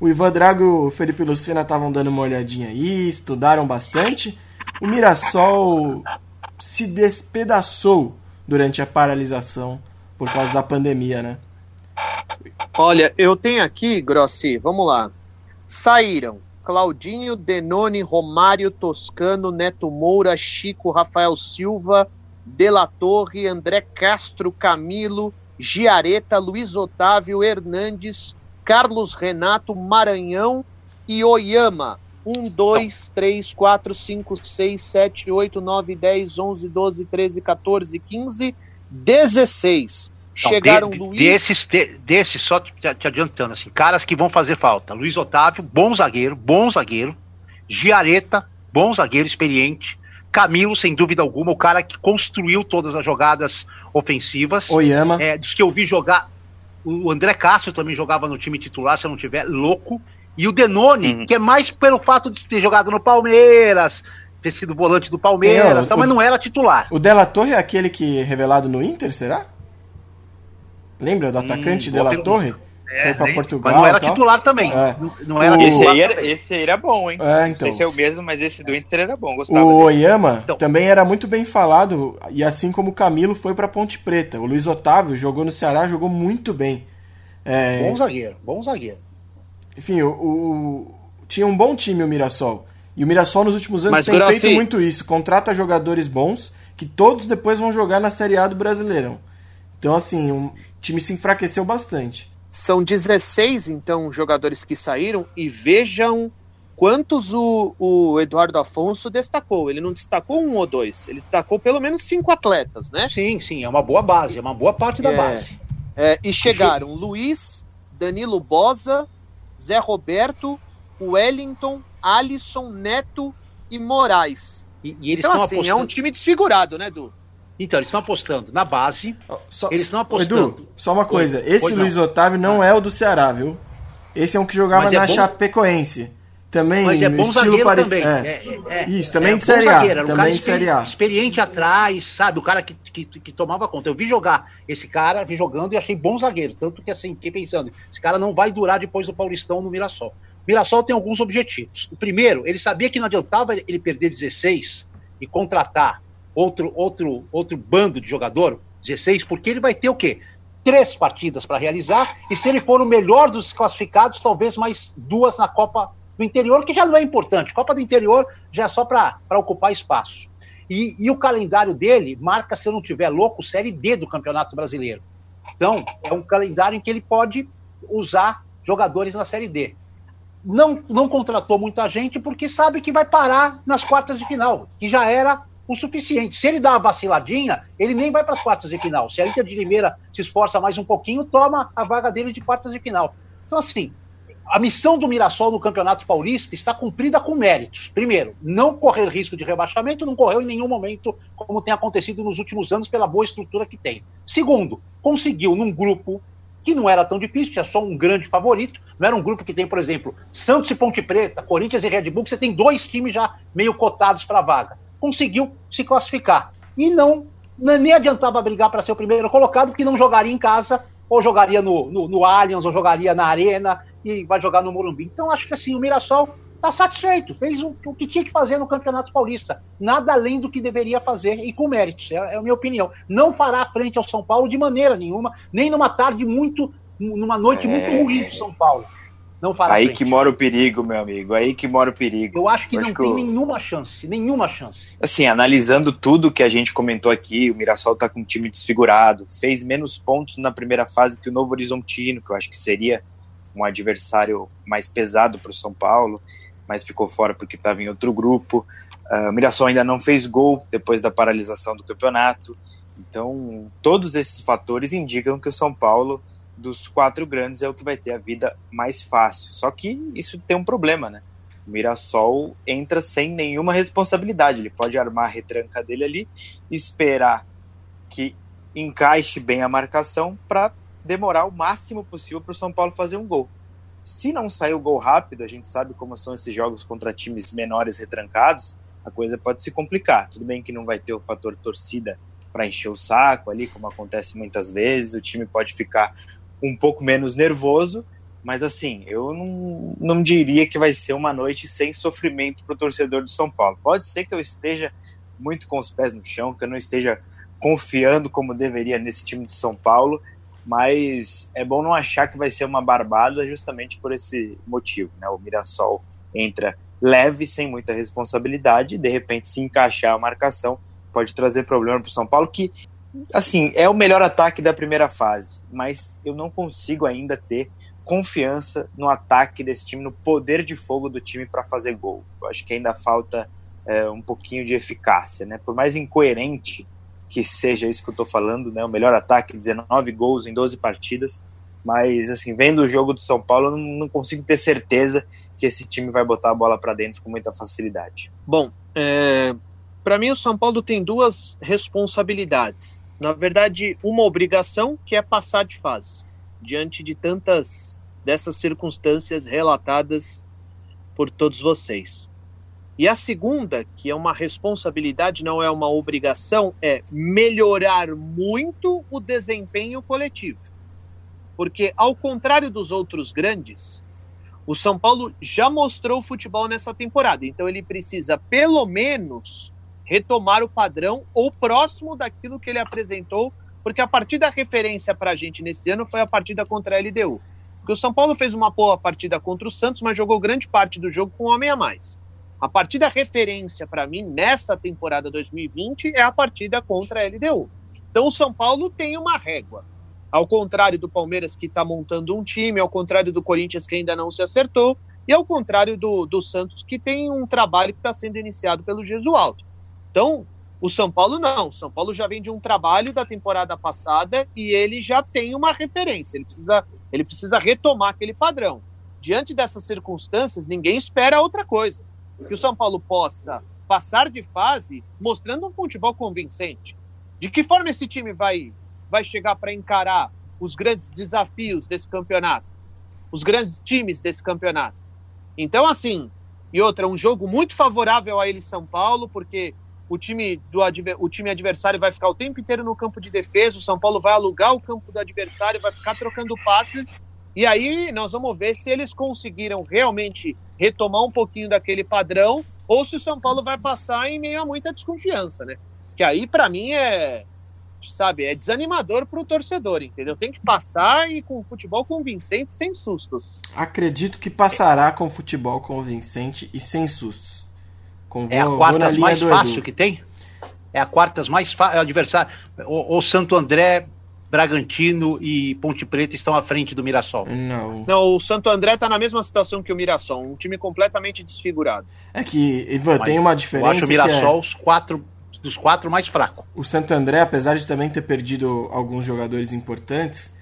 B: O Ivan Drago e o Felipe Lucena estavam dando uma olhadinha aí, estudaram bastante. O Mirassol se despedaçou durante a paralisação por causa da pandemia, né?
E: Olha, eu tenho aqui, Grossi, vamos lá. Saíram Claudinho, Denone, Romário, Toscano, Neto Moura, Chico, Rafael Silva, Dela Torre, André Castro, Camilo, Giareta, Luiz Otávio, Hernandes, Carlos Renato, Maranhão e Oyama. 1, 2, 3, 4, 5, 6, 7, 8, 9, 10, 11, 12, 13, 14, 15, 16. Chegaram
D: de,
E: Luiz.
D: Desses, de, desses, só te, te, adiantando, assim, caras que vão fazer falta. Luiz Otávio, bom zagueiro, bom zagueiro. Giareta, bom zagueiro, experiente. Camilo, sem dúvida alguma, o cara que construiu todas as jogadas ofensivas.
B: Oyama.
D: É, dos que eu vi jogar. O André Castro também jogava no time titular, se eu não tiver, louco. E o Denone, uhum. que é mais pelo fato de ter jogado no Palmeiras, ter sido volante do Palmeiras, Tem, o, mas não era titular.
B: O Della Torre é aquele que é revelado no Inter, será? Lembra do hum, atacante hum, Della Torre? É, Foi pra Portugal.
D: Mas não era titular também. É.
C: Não, era o... esse, aí era, esse aí era bom, hein? É, então. Não sei então. se é o mesmo, mas esse do Inter era bom. Gostava
B: o Oyama então. também era muito bem falado, e assim como o Camilo foi pra Ponte Preta. O Luiz Otávio jogou no Ceará, jogou muito bem.
D: É... Bom zagueiro, bom zagueiro.
B: Enfim, o, o, tinha um bom time o Mirassol. E o Mirassol nos últimos anos Mas, tem Grossi... feito muito isso. Contrata jogadores bons que todos depois vão jogar na Série A do Brasileirão. Então, assim, o time se enfraqueceu bastante.
E: São 16, então, jogadores que saíram e vejam quantos o, o, Eduardo Afonso destacou. Ele não destacou um ou dois, ele destacou pelo menos cinco atletas, né?
D: Sim, sim, é uma boa base, é uma boa parte da é, base.
E: É, e chegaram Luiz, Danilo Bosa, Zé Roberto, Wellington, Alisson, Neto e Moraes.
D: E, e eles
E: então,
D: estão
E: assim,
D: apostando...
E: é um time desfigurado, né, Edu?
D: Então, eles estão apostando na base.
B: Só, eles estão apostando. Edu, só uma coisa. Esse pois Luiz não. Otávio não ah. é o do Ceará, viu? Esse é um que jogava é na bom... Chapecoense. Também,
D: Mas é bom
B: estilo
D: parecido.
B: É. É, é, Isso, também é de Série A. Também de Série A.
D: Experiente atrás, sabe? O cara que, que, que, tomava conta. Eu vi jogar esse cara, vi jogando e achei bom zagueiro. Tanto que assim, fiquei pensando, esse cara não vai durar depois do Paulistão no Mirassol. O Mirassol tem alguns objetivos. O primeiro, ele sabia que não adiantava ele perder 16 e contratar outro, outro, outro bando de jogador, 16, porque ele vai ter o quê? Três partidas para realizar, e se ele for o melhor dos classificados, talvez mais duas na Copa do interior, que já não é importante. Copa do interior já é só para ocupar espaço. E, e, o calendário dele marca, se eu não tiver louco, Série D do Campeonato Brasileiro. Então, é um calendário em que ele pode usar jogadores na Série D. Não, não contratou muita gente porque sabe que vai parar nas quartas de final, que já era o suficiente. Se ele dá uma vaciladinha, ele nem vai para as quartas de final. Se a Inter de Limeira se esforça mais um pouquinho, toma a vaga dele de quartas de final. Então, assim, a missão do Mirassol no Campeonato Paulista está cumprida com méritos. Primeiro, não correr risco de rebaixamento, não correu em nenhum momento, como tem acontecido nos últimos anos, pela boa estrutura que tem. Segundo, conseguiu num grupo que não era tão difícil, tinha só um grande favorito, não era um grupo que tem, por exemplo, Santos e Ponte Preta, Corinthians e Red Bull, que você tem dois times já meio cotados para a vaga. Conseguiu se classificar. E não, nem adiantava brigar para ser o primeiro colocado, porque não jogaria em casa, ou jogaria no, no, no Allianz, ou jogaria na Arena, e vai jogar no Morumbi. Então acho que assim, o Mirassol está satisfeito, fez o, o, que tinha que fazer no Campeonato Paulista. Nada além do que deveria fazer e com méritos, é, é a minha opinião. Não fará frente ao São Paulo de maneira nenhuma, nem numa tarde muito, numa noite é... muito ruim do São Paulo. Não
C: Aí que mora o perigo, meu amigo. Aí que mora o perigo.
D: Eu acho que Eu não acho tem que nenhuma chance, nenhuma chance.
C: Assim, analisando tudo que a gente comentou aqui, o Mirassol tá com um time desfigurado, fez menos pontos na primeira fase que o Novo Horizontino, que eu acho que seria um adversário mais pesado para o São Paulo, mas ficou fora porque estava em outro grupo. Uh, o Mirassol ainda não fez gol depois da paralisação do campeonato. Então, todos esses fatores indicam que o São Paulo, dos quatro grandes, é o que vai ter a vida mais fácil. Só que isso tem um problema, né? O Mirassol entra sem nenhuma responsabilidade. Ele pode armar a retranca dele ali, esperar que encaixe bem a marcação para demorar o máximo possível para o São Paulo fazer um gol. Se não sair o gol rápido, a gente sabe como são esses jogos contra times menores retrancados, a coisa pode se complicar. Tudo bem que não vai ter o fator torcida para encher o saco ali, como acontece muitas vezes, o time pode ficar um pouco menos nervoso, mas assim, eu não, não diria que vai ser uma noite sem sofrimento para o torcedor do São Paulo. Pode ser que eu esteja muito com os pés no chão, que eu não esteja confiando como deveria nesse time de São Paulo, mas é bom não achar que vai ser uma barbada justamente por esse motivo. Né? O Mirassol entra leve, sem muita responsabilidade, de repente se encaixar a marcação pode trazer problema para o São Paulo, que assim é o melhor ataque da primeira fase, mas eu não consigo ainda ter confiança no ataque desse time, no poder de fogo do time para fazer gol. Eu acho que ainda falta é, um pouquinho de eficácia, né? Por mais incoerente que seja isso que eu estou falando, né? O melhor ataque, 19 gols em 12 partidas, mas assim, vendo o jogo do São Paulo, eu não consigo ter certeza que esse time vai botar a bola para dentro com muita facilidade.
E: Bom, é, para mim o São Paulo tem duas responsabilidades. Na verdade, uma obrigação que é passar de fase diante de tantas dessas circunstâncias relatadas por todos vocês. E a segunda, que é uma responsabilidade, não é uma obrigação, é melhorar muito o desempenho coletivo. Porque, ao contrário dos outros grandes, o São Paulo já mostrou futebol nessa temporada. Então, ele precisa, pelo menos, retomar o padrão ou próximo daquilo que ele apresentou, porque a partida referência para a gente nesse ano foi a partida contra a LDU. Porque o São Paulo fez uma boa partida contra o Santos, mas jogou grande parte do jogo com um homem a mais. A partida referência para mim nessa temporada 2020 é a partida contra a LDU. Então o São Paulo tem uma régua. Ao contrário do Palmeiras que está montando um time, ao contrário do Corinthians que ainda não se acertou, e ao contrário do, do Santos que tem um trabalho que está sendo iniciado pelo Gesualdo. Então, o São Paulo não. O São Paulo já vem de um trabalho da temporada passada e ele já tem uma referência. Ele precisa, ele precisa retomar aquele padrão. Diante dessas circunstâncias, ninguém espera outra coisa que o São Paulo possa passar de fase mostrando um futebol convincente. De que forma esse time vai, vai chegar para encarar os grandes desafios desse campeonato, os grandes times desse campeonato? Então, assim, e outra, um jogo muito favorável a ele, São Paulo, porque o time, do, o time adversário vai ficar o tempo inteiro no campo de defesa, o São Paulo vai alugar o campo do adversário, vai ficar trocando passes e aí nós vamos ver se eles conseguiram realmente retomar um pouquinho daquele padrão ou se o São Paulo vai passar em meio a muita desconfiança, né? Que aí para mim é, sabe, é desanimador para o torcedor, entendeu? Tem que passar e com futebol convincente, sem sustos.
B: Acredito que passará com futebol convincente e sem sustos.
D: Com, é a quartas mais fácil que tem? É a quartas mais fácil, é adversário. O, o Santo André Bragantino e Ponte Preta estão à frente do Mirassol.
E: Não. Não, o Santo André está na mesma situação que o Mirassol, um time completamente desfigurado.
B: É que, Ivan, Mas tem uma diferença. Eu acho
D: o Mirassol é... os quatro dos quatro mais fraco.
B: O Santo André, apesar de também ter perdido alguns jogadores importantes,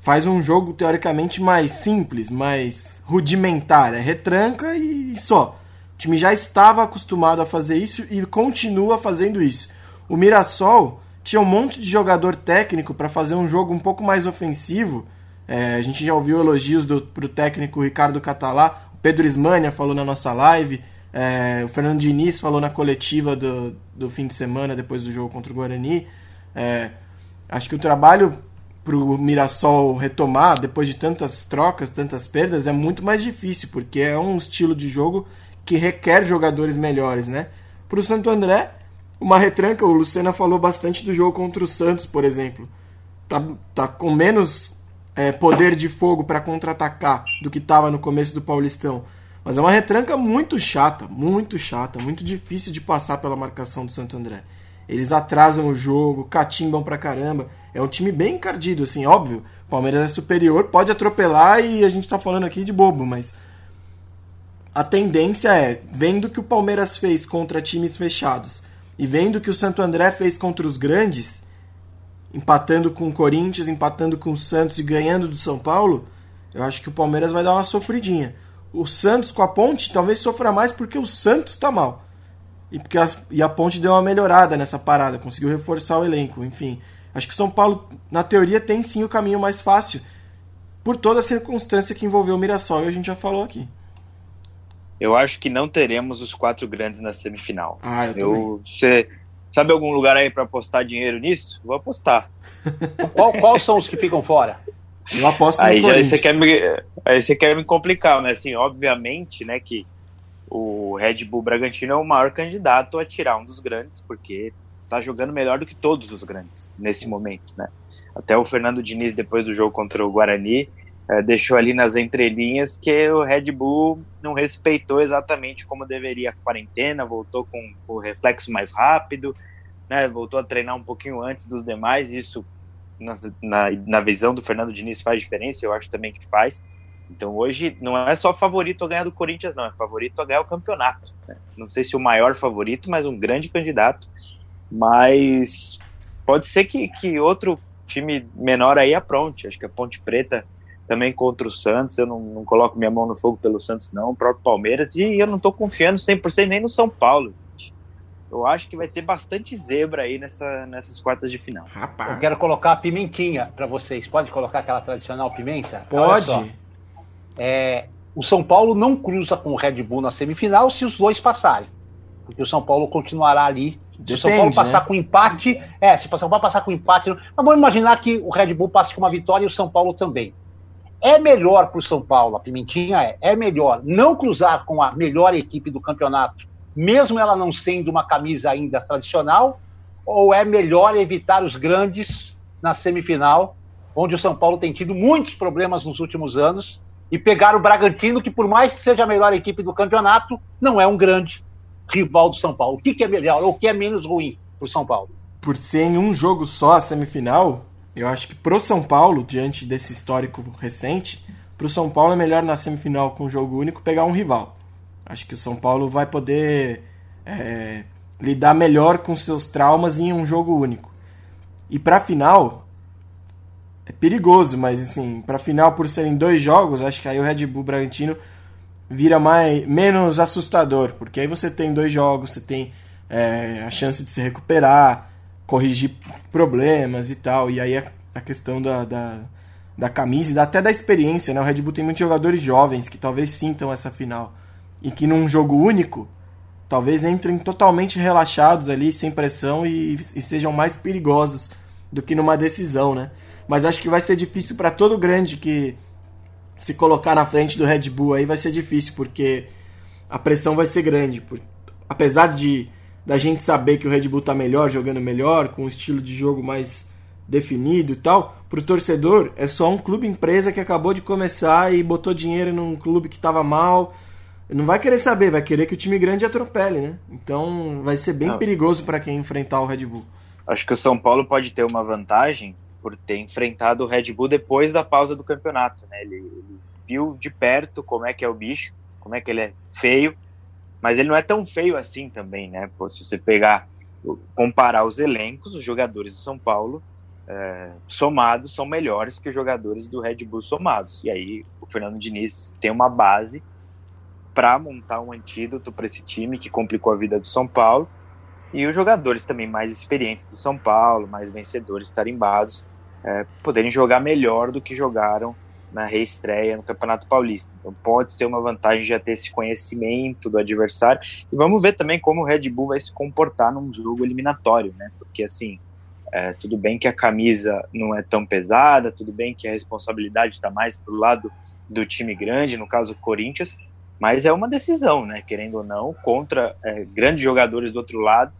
B: faz um jogo teoricamente mais simples, mais rudimentar. É retranca e só. O time já estava acostumado a fazer isso e continua fazendo isso. O Mirassol tinha um monte de jogador técnico para fazer um jogo um pouco mais ofensivo. É, a gente já ouviu elogios do, pro técnico Ricardo Catalá, o Pedro Ismania falou na nossa live, é, o Fernando Diniz falou na coletiva do, do fim de semana depois do jogo contra o Guarani. É, acho que o trabalho para o Mirassol retomar depois de tantas trocas, tantas perdas, é muito mais difícil, porque é um estilo de jogo que requer jogadores melhores, né? Para o Santo André, uma retranca, o Lucena falou bastante do jogo contra o Santos, por exemplo. Tá, tá com menos é, poder de fogo para contra-atacar do que estava no começo do Paulistão. Mas é uma retranca muito chata, muito chata, muito difícil de passar pela marcação do Santo André. Eles atrasam o jogo, catimbam pra caramba. É um time bem encardido, assim, óbvio. Palmeiras é superior, pode atropelar e a gente tá falando aqui de bobo, mas a tendência é, vendo o que o Palmeiras fez contra times fechados e vendo que o Santo André fez contra os grandes, empatando com o Corinthians, empatando com o Santos e ganhando do São Paulo, eu acho que o Palmeiras vai dar uma sofridinha. O Santos com a Ponte talvez sofra mais porque o Santos está mal. E, porque a, e a Ponte deu uma melhorada nessa parada, conseguiu reforçar o elenco, enfim. Acho que o São Paulo, na teoria, tem sim o caminho mais fácil. por toda a circunstância que envolveu o Mirassol e a gente já falou aqui.
C: Eu acho que não teremos os quatro grandes na semifinal.
B: Ah, eu, eu
C: Você sabe algum lugar aí para apostar dinheiro nisso? Vou apostar. (laughs)
D: Qual, quais são os que ficam fora?
B: Eu aposto
C: aí no já você quer me, aí você quer me complicar, né? Assim, obviamente, né, que o Red Bull Bragantino é o maior candidato a tirar um dos grandes, porque tá jogando melhor do que todos os grandes nesse momento, né? Até o Fernando Diniz, depois do jogo contra o Guarani, é, deixou ali nas entrelinhas que o Red Bull não respeitou exatamente como deveria a quarentena, voltou com o reflexo mais rápido, né, voltou a treinar um pouquinho antes dos demais, isso na, na, na, visão do Fernando Diniz faz diferença, eu acho também que faz. Então hoje não é só favorito a ganhar do Corinthians, não, é favorito a ganhar o campeonato. Né? Não sei se o maior favorito, mas um grande candidato. Mas pode ser que, que outro time menor aí apronte. Acho que a Ponte Preta também contra o Santos. Eu não, não coloco minha mão no fogo pelo Santos, não. O próprio Palmeiras. E eu não estou confiando 100% nem no São Paulo. Gente. Eu acho que vai ter bastante zebra aí nessa, nessas quartas de final.
D: Rapaz. Eu quero colocar a pimentinha para vocês. Pode colocar aquela tradicional pimenta?
B: Pode.
D: É, o São Paulo não cruza com o Red Bull na semifinal se os dois passarem. Porque o São Paulo continuará ali se o São Paulo passar né? com empate, é, se o São Paulo passar com empate, mas vamos imaginar que o Red Bull passe com uma vitória e o São Paulo também. É melhor para o São Paulo, a Pimentinha é, é melhor não cruzar com a melhor equipe do campeonato, mesmo ela não sendo uma camisa ainda tradicional, ou é melhor evitar os grandes na semifinal, onde o São Paulo tem tido muitos problemas nos últimos anos, e pegar o Bragantino, que por mais que seja a melhor equipe do campeonato, não é um grande rival do São Paulo? O que, que é melhor ou o que é menos ruim para o São Paulo?
B: Por ser em um jogo só a semifinal, eu acho que pro São Paulo, diante desse histórico recente, pro São Paulo é melhor na semifinal com um jogo único pegar um rival. Acho que o São Paulo vai poder é, lidar melhor com seus traumas em um jogo único. E pra final, é perigoso, mas assim, pra final, por serem dois jogos, acho que aí o Red Bull Bragantino vira mais, menos assustador, porque aí você tem dois jogos, você tem é, a chance de se recuperar, corrigir problemas e tal, e aí a, a questão da, da, da camisa e até da experiência, né? O Red Bull tem muitos jogadores jovens que talvez sintam essa final e que num jogo único talvez entrem totalmente relaxados ali, sem pressão e, e sejam mais perigosos do que numa decisão, né? Mas acho que vai ser difícil para todo grande que se colocar na frente do Red Bull aí vai ser difícil, porque a pressão vai ser grande. Por, apesar de da gente saber que o Red Bull tá melhor, jogando melhor, com um estilo de jogo mais definido e tal, pro torcedor é só um clube empresa que acabou de começar e botou dinheiro num clube que tava mal. Não vai querer saber, vai querer que o time grande atropele, né? Então vai ser bem Não. perigoso para quem enfrentar o Red Bull.
C: Acho que o São Paulo pode ter uma vantagem por ter enfrentado o Red Bull depois da pausa do campeonato, né? Ele, ele, viu de perto como é que é o bicho, como é que ele é feio, mas ele não é tão feio assim também, né? Pô, se você pegar, comparar os elencos, os jogadores do São Paulo é, somados são melhores que os jogadores do Red Bull somados. E aí o Fernando Diniz tem uma base para montar um antídoto para esse time que complicou a vida do São Paulo e os jogadores também mais experientes do São Paulo, mais vencedores, tarimbados, é, poderem jogar melhor do que jogaram na reestreia no Campeonato Paulista. Então pode ser uma vantagem já ter esse conhecimento do adversário. E vamos ver também como o Red Bull vai se comportar num jogo eliminatório, né? Porque assim, é, tudo bem que a camisa não é tão pesada, tudo bem que a responsabilidade está mais pro lado do time grande, no caso o Corinthians, mas é uma decisão, né? Querendo ou não, contra é, grandes jogadores do outro lado.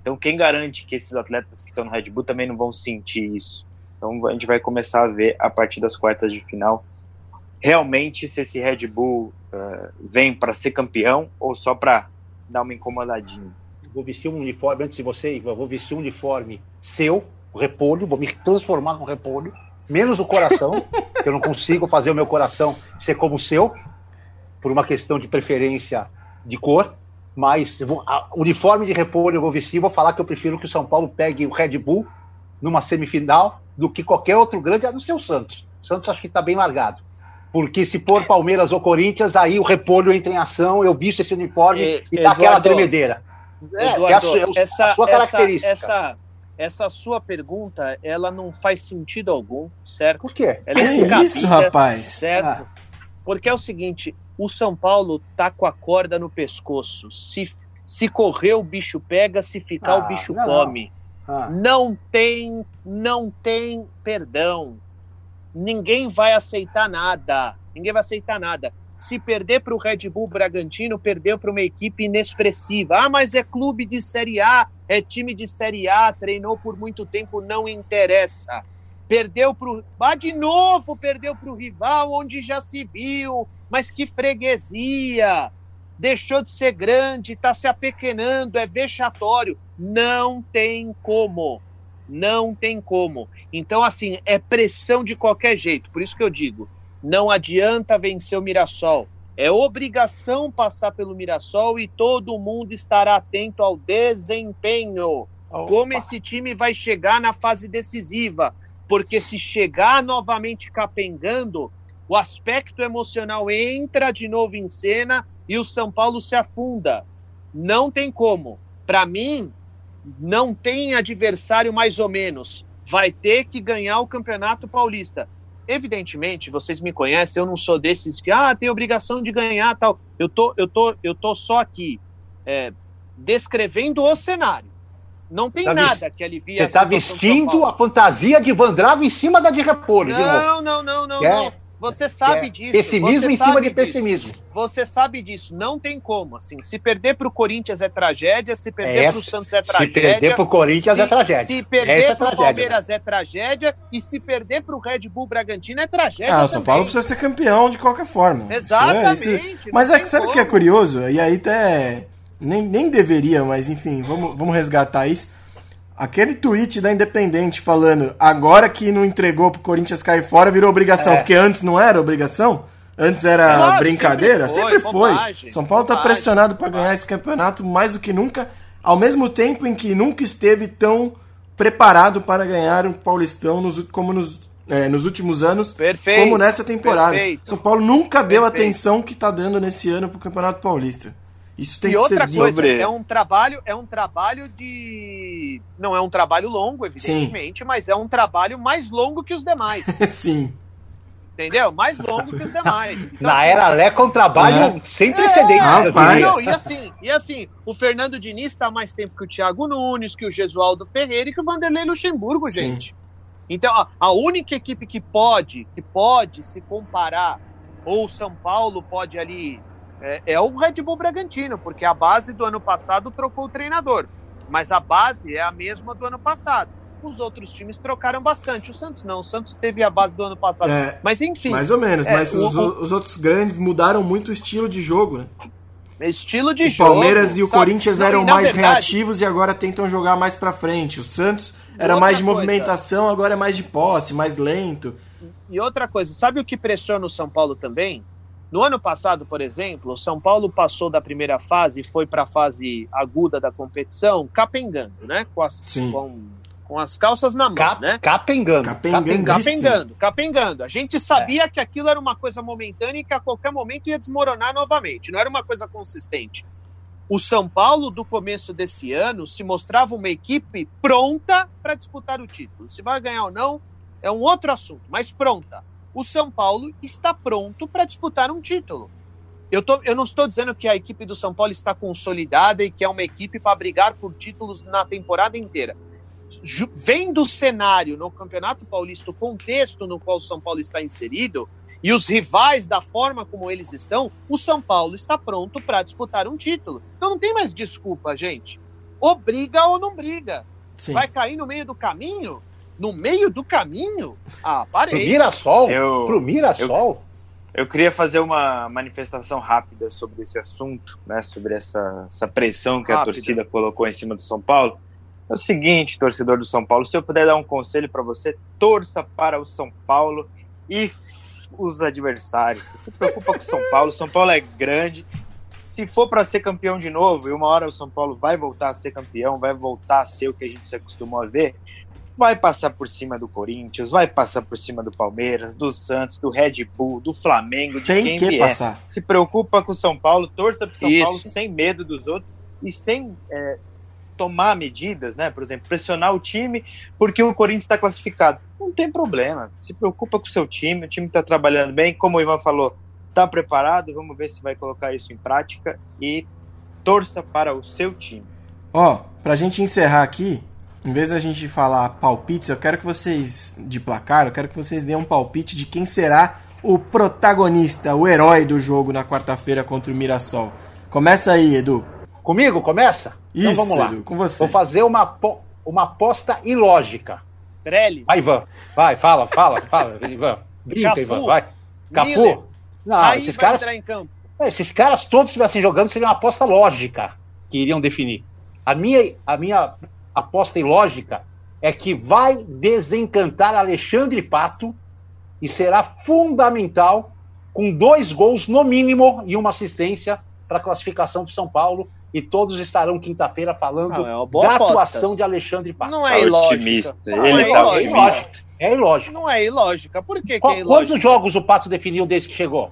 C: Então, quem garante que esses atletas que estão no Red Bull também não vão sentir isso? Então a gente vai começar a ver a partir das quartas de final realmente se esse Red Bull uh, vem para ser campeão ou só para dar uma incomodadinha.
D: Vou vestir um uniforme antes de você, eu vou vestir um uniforme seu, repolho, vou me transformar num repolho, menos o coração, (laughs) que eu não consigo fazer o meu coração ser como o seu, por uma questão de preferência de cor. Mas vou, a, uniforme de repolho eu vou vestir, vou falar que eu prefiro que o São Paulo pegue o Red Bull numa semifinal do que qualquer outro grande, a não ser o Santos. O Santos acho que está bem largado. Porque se for Palmeiras ou Corinthians, aí o repolho entra em ação, eu visto esse uniforme e, e dá aquela tremedeira.
E: É, Eduardo, é a, sua, é essa, a sua característica. Essa, essa, essa sua pergunta, ela não faz sentido algum, certo?
D: Por quê?
E: Ela é
B: isso, rapaz?
E: Certo?
D: Ah.
E: Porque é o seguinte, o São Paulo tá com a corda no pescoço. Se, se correr, o bicho pega, se ficar,
D: Ah,
E: o bicho
D: não.
E: come.
D: Ah,
E: Não tem, não tem perdão. Ninguém vai aceitar nada. Ninguém vai aceitar nada. Se perder para o Red Bull Bragantino, perdeu para uma equipe inexpressiva. Ah, mas é clube de Série A, é time de Série A, treinou por muito tempo, não interessa. Perdeu para o. Ah, de novo perdeu para o rival, onde já se viu. Mas que freguesia! Deixou de ser grande, está se apequenando, é vexatório. Não tem como. Não tem como. Então, assim, é pressão de qualquer jeito. Por isso que eu digo: não adianta vencer o Mirassol. É obrigação passar pelo Mirassol e todo mundo estará atento ao desempenho. Como esse time vai chegar na fase decisiva. Porque se chegar novamente capengando, o aspecto emocional entra de novo em cena e o São Paulo se afunda. Não tem como. Para mim, não tem adversário mais ou menos. Vai ter que ganhar o Campeonato Paulista. Evidentemente, vocês me conhecem, eu não sou desses que ah, tem obrigação de ganhar tal. Eu tô, eu tô, eu tô só aqui é, descrevendo o cenário. Não tem
D: tá
E: nada que alivie
D: Você está vestindo a fantasia de Van Drago em cima da de repolho, de novo.
E: Não, não, não, não,
D: Quer?
E: não. Você sabe
D: Quer?
E: disso.
D: Pessimismo
E: você
D: em cima
E: sabe
D: de
E: disso.
D: pessimismo.
E: Você sabe disso. Não tem como. Assim, se perder para o Corinthians é tragédia, se perder
D: É,
E: para o Santos é
D: Se
E: tragédia.
D: perder pro Corinthians
E: se,
D: é tragédia.
E: Se perder
D: é
E: para o
D: tragédia,
E: Palmeiras é tragédia e se perder para o Red Bull Bragantino é tragédia.
B: Ah, o São. Paulo precisa ser campeão de qualquer forma. Isso é-
E: Exatamente.
B: isso- Mas é que sabe o que é curioso? E aí até. Nem, nem deveria, mas enfim, vamos, vamos resgatar isso. Aquele tweet da Independente falando agora que não entregou pro Corinthians cair fora virou obrigação,
D: É.
B: porque antes não era obrigação? Antes era
E: Claro,
B: brincadeira?
E: sempre
B: Sempre
E: foi,
B: foi.
E: bobagem,
B: São Paulo tá
E: bobagem,
B: pressionado para ganhar esse campeonato mais do que nunca, ao mesmo tempo em que nunca esteve tão preparado para ganhar um Paulistão nos, como nos, é, nos últimos anos,
E: Perfeito,
B: como nessa temporada.
E: perfeito.
B: São Paulo nunca deu a atenção que tá dando nesse ano pro Campeonato Paulista. Isso tem
E: e
B: que
E: outra
B: ser
E: coisa,
C: Sobre-
E: é um trabalho, é um trabalho de. Não é um trabalho longo, evidentemente, mas é um trabalho mais longo que os demais. (laughs)
B: Sim.
E: entendeu? Mais longo que os demais. (laughs) Então,
D: Na
E: assim,
D: era Leca é um trabalho sem precedentes.
B: Ah,
D: eu
B: rapaz.
D: diria.
E: Não, e assim, e assim, o Fernando Diniz está mais tempo que o Thiago Nunes, que o Gesualdo Ferreira e que o Vanderlei Luxemburgo,
B: Sim.
E: gente. Então, a, a única equipe que pode, que pode se comparar, ou o São Paulo pode ali, é, é o Red Bull Bragantino, porque a base do ano passado trocou o treinador. Mas a base é a mesma do ano passado. Os outros times trocaram bastante. O Santos não, o Santos teve a base do ano passado.
B: É,
E: Mas enfim,
B: mais ou menos,
E: É,
B: mas
E: o-
B: os, os outros grandes mudaram muito o estilo de jogo, né?
E: estilo de
B: o
E: jogo.
B: Palmeiras e o
E: sabe?
B: Corinthians
E: Não,
B: eram
E: na
B: mais
E: verdade,
B: reativos e agora tentam jogar mais pra frente. O Santos era mais de
E: coisa.
B: movimentação, agora é mais de posse, mais lento.
E: E outra coisa, sabe o que pressiona o São Paulo também? No ano passado, por exemplo, o São Paulo passou da primeira fase e foi para a fase aguda da competição capengando, né? Com as, com, com as calças na mão,
D: Cap-
E: né?
D: Capengando.
B: Capengando.
E: Capengando, capengando. A gente sabia que aquilo era uma coisa momentânea e que a qualquer momento ia desmoronar novamente. Não era uma coisa consistente. O São Paulo, do começo desse ano, se mostrava uma equipe pronta para disputar o título. Se vai ganhar ou não, é um outro assunto, mas pronta. O São Paulo está pronto para disputar um título. Eu, tô, eu não estou dizendo que a equipe do São Paulo está consolidada e que é uma equipe para brigar por títulos na temporada inteira. Vendo o cenário no Campeonato Paulista, o contexto no qual o São Paulo está inserido e os rivais da forma como eles estão, o São Paulo está pronto para disputar um título. Então não tem mais desculpa, gente. Ou briga ou não briga.
B: Sim.
E: Vai cair no meio do caminho? No meio do caminho? Ah,
D: Pro
E: parei.
D: Mirassol?
C: Eu-
D: Pro Mirassol?
C: Eu queria fazer uma manifestação rápida sobre esse assunto, né? Sobre essa, essa pressão que a
E: Rápida.
C: torcida colocou em cima do São Paulo. É o seguinte, torcedor do São Paulo, se eu puder dar um conselho para você, torça para o São Paulo e os adversários. Não se preocupa com o São Paulo. São Paulo é grande. Se for para ser campeão de novo, e uma hora o São Paulo vai voltar a ser campeão, vai voltar a ser o que a gente se acostumou a ver, vai passar por cima do Corinthians, vai passar por cima do Palmeiras, do Santos, do Red Bull, do Flamengo, de
B: Tem
C: quem
B: que
C: vier.
B: passar.
C: Se preocupa com o São Paulo, torça pro São
E: Isso.
C: Paulo sem medo dos outros e sem é, tomar medidas, né? Por exemplo, pressionar o time porque o Corinthians está classificado. Não tem problema. Se preocupa com o seu time, o time está trabalhando bem, como o Ivan falou, está preparado. Vamos ver se vai colocar isso em prática e torça para o seu time.
B: Ó, oh, pra gente encerrar aqui, em vez da gente falar palpites, eu quero que vocês, de placar, eu quero que vocês deem um palpite de quem será o protagonista, o herói do jogo na quarta-feira contra o Mirassol. Começa aí, Edu.
D: Comigo? Começa?
B: Isso, então vamos lá. Edu, com você.
D: Vou fazer uma, uma aposta ilógica.
E: Trellis.
D: Vai, Ivan. Vai, fala, fala, fala, (laughs) Ivan. Brinca, Cafu. Ivan, vai. Miller. Não, aí esses caras. Esses caras todos estivessem jogando seria uma aposta lógica que iriam definir. A minha, a minha aposta ilógica é que vai desencantar Alexandre Pato e será fundamental com dois gols no mínimo e uma assistência para a classificação de São Paulo e todos estarão quinta-feira falando não, é da aposta. atuação de Alexandre Pato.
E: Não é ilógico. Otimista.
C: Não, Ele é tá otimista.
D: É ilógico.
E: Não é ilógica. Por que,
D: Qu
E: que é ilógico?
D: Quantos jogos o Pato definiu desde que chegou?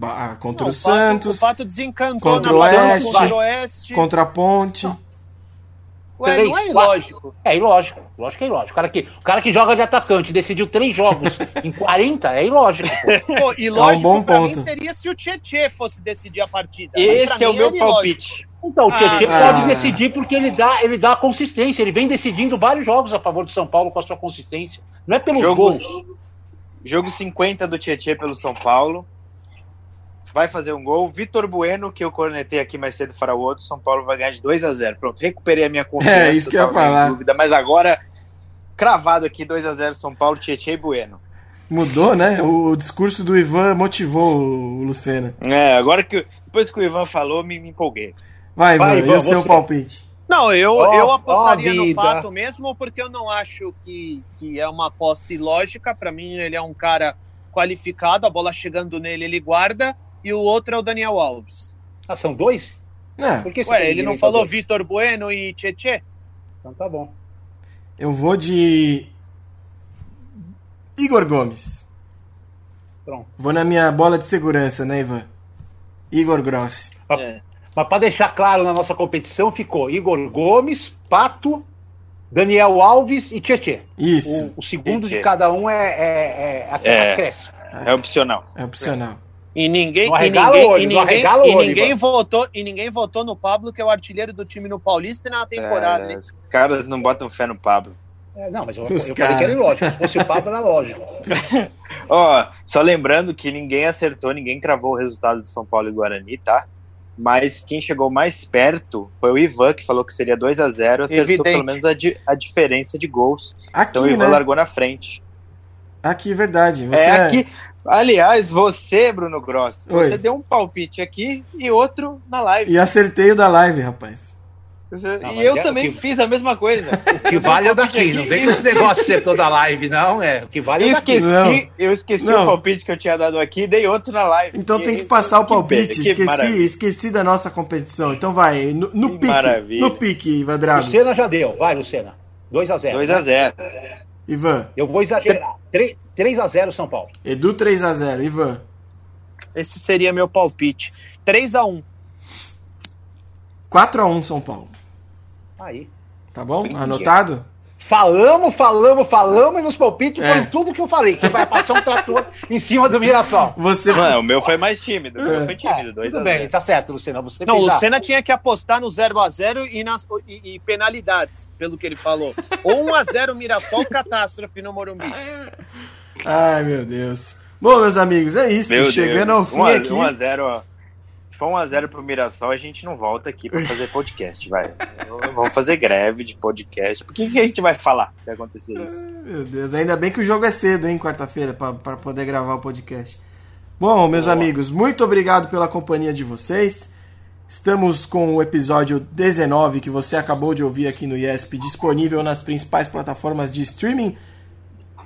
B: Ah, contra não, o, Santos.
E: O Pato desencantou
B: contra o Oeste, contra o Oeste. Contra a Ponte. Não.
E: Ué, três, não é ilógico.
D: Quatro. É ilógico. Lógico que é ilógico. O cara que, o cara que joga de atacante decidiu três jogos (laughs) em 40 é ilógico.
E: Pô. Pô, ilógico é um bom ponto. seria se o Tietê fosse decidir a partida.
C: Esse é o meu palpite.
D: Então, o Tietchan ah, pode decidir porque ele dá, ele dá consistência. Ele vem decidindo vários jogos a favor do São Paulo com a sua consistência. Não é pelos Jogos, gols.
C: Jogo 50 do Tietchan pelo São Paulo vai fazer um gol. Vitor Bueno, que eu cornetei aqui mais cedo para o outro, São Paulo vai ganhar de 2 a 0 Pronto, recuperei a minha confiança.
B: É, isso que eu ia falar.
C: Dúvida, mas agora, cravado aqui, 2 a 0 São Paulo, Tietchan e Bueno.
B: Mudou, né? O, discurso do Ivan motivou o Lucena.
C: É, agora que depois que o Ivan falou, me, me empolguei.
B: Vai, vai Ivan, e o seu você... palpite?
E: Não, eu, oh, eu apostaria oh, no Pato mesmo, porque eu não acho que, que é uma aposta ilógica. Para mim, ele é um cara qualificado, a bola chegando nele, ele guarda e o outro é o Daniel Alves.
D: Ah, são dois?
E: É. Por que Ué, ele não falou Vitor Bueno e Tietê?
D: Então tá bom.
B: Eu vou de Igor Gomes.
D: Pronto.
B: Vou na minha bola de segurança, né, Ivan? Igor Grossi.
D: É. Mas para deixar claro na nossa competição, ficou Igor Gomes, Pato, Daniel Alves e Tietê.
B: Isso.
D: O, o segundo Tietê. de cada um é, é, é, é, acréscimo.
C: É opcional.
B: É opcional.
E: E ninguém, e ninguém, olho, e ninguém, e ninguém votou, e ninguém votou no Pablo, que é o artilheiro do time no Paulista e na temporada. É,
C: os caras não botam fé no Pablo.
D: É, não, mas eu, eu falei que era ilógico. Se fosse o Pablo, era lógico. (laughs)
C: Ó, só lembrando que ninguém acertou, ninguém cravou o resultado de São Paulo e Guarani, tá? Mas quem chegou mais perto foi o Ivan, que falou que seria 2 a 0 acertou Evidente. pelo menos a, di a diferença de gols. Aqui, então o Ivan né? largou na frente.
B: Aqui, verdade.
C: Você é, é aqui. Aliás, você, Bruno Gross, Oi. você deu um palpite aqui e outro na live.
B: E acertei o da live, rapaz.
C: Não, e eu é, também que... fiz a mesma coisa. (laughs)
D: O que vale é daqui, não vem com esse negócio de ser toda live, não. É, o que vale é
C: esqueci,
D: daqui.
C: Eu esqueci não. o palpite que eu tinha dado aqui e dei outro na live.
B: Então que, tem que passar o palpite. Que esqueci, esqueci da nossa competição. Então vai, no, no pique. Maravilha. No pique, Ivan Drago.
D: Lucena já deu. Vai, Lucena. 2x0.
C: 2x0.
B: Ivan.
D: Eu vou exagerar. 3, 3x0 São Paulo.
B: Edu 3x0. Ivan.
E: Esse seria meu palpite. 3x1.
B: 4x1 São Paulo.
D: Aí.
B: Tá bom? Anotado?
D: Falamos, falamos, falamos e nos palpites é. foi tudo que eu falei. Que você vai passar um trator em cima do Mirassol.
C: Você... Não, o meu foi mais tímido. O meu foi tímido.
D: É, tudo bem, tá certo, Luciano. Você
E: não, o Lucena tinha que apostar no 0x0 e, nas, e, e, penalidades, pelo que ele falou. Ou 1x0 Mirassol, catástrofe no Morumbi.
B: Ai, meu Deus. Bom, meus amigos, é isso. Meu Chegando Deus. ao fim 1 a, aqui.
C: 1x0, ó. Se for 1x0 pro Mirassol, a gente não volta aqui para fazer podcast, vai. Vamos fazer greve de podcast. Por que, que a gente vai falar se acontecer isso?
B: Ai, meu Deus, ainda bem que o jogo é cedo, hein, quarta-feira, para poder gravar o podcast. Bom, meus amigos, muito obrigado pela companhia de vocês. Estamos com o episódio 19 que você acabou de ouvir aqui no IESP, disponível nas principais plataformas de streaming: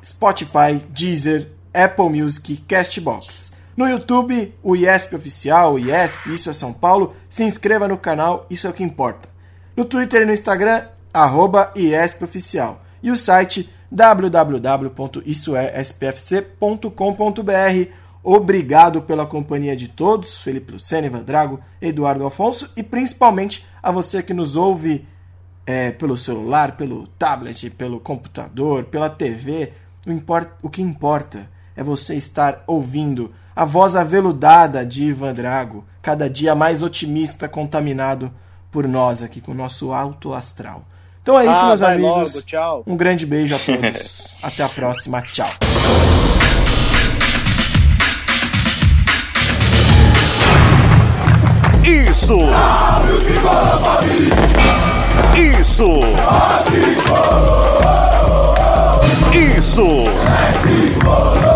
B: Spotify, Deezer, Apple Music, Castbox. No YouTube, o IESP Oficial, o IESP, Isso é São Paulo. Se inscreva no canal, isso é o que importa. No Twitter e no Instagram, arroba IESP Oficial. E o site www.issoespfc.com.br. Obrigado pela companhia de todos, Felipe Lucena, Ivan Drago, Eduardo Afonso e principalmente a você que nos ouve é, pelo celular, pelo tablet, pelo computador, pela TV. O, import, o que importa é você estar ouvindo a voz aveludada de Ivan Drago, cada dia mais otimista, contaminado por nós aqui com o nosso alto astral. Então é isso, ah, meus amigos.
E: Logo, tchau.
B: Um grande beijo a todos. (laughs) Até a próxima. Tchau.
A: Isso! Isso! Isso!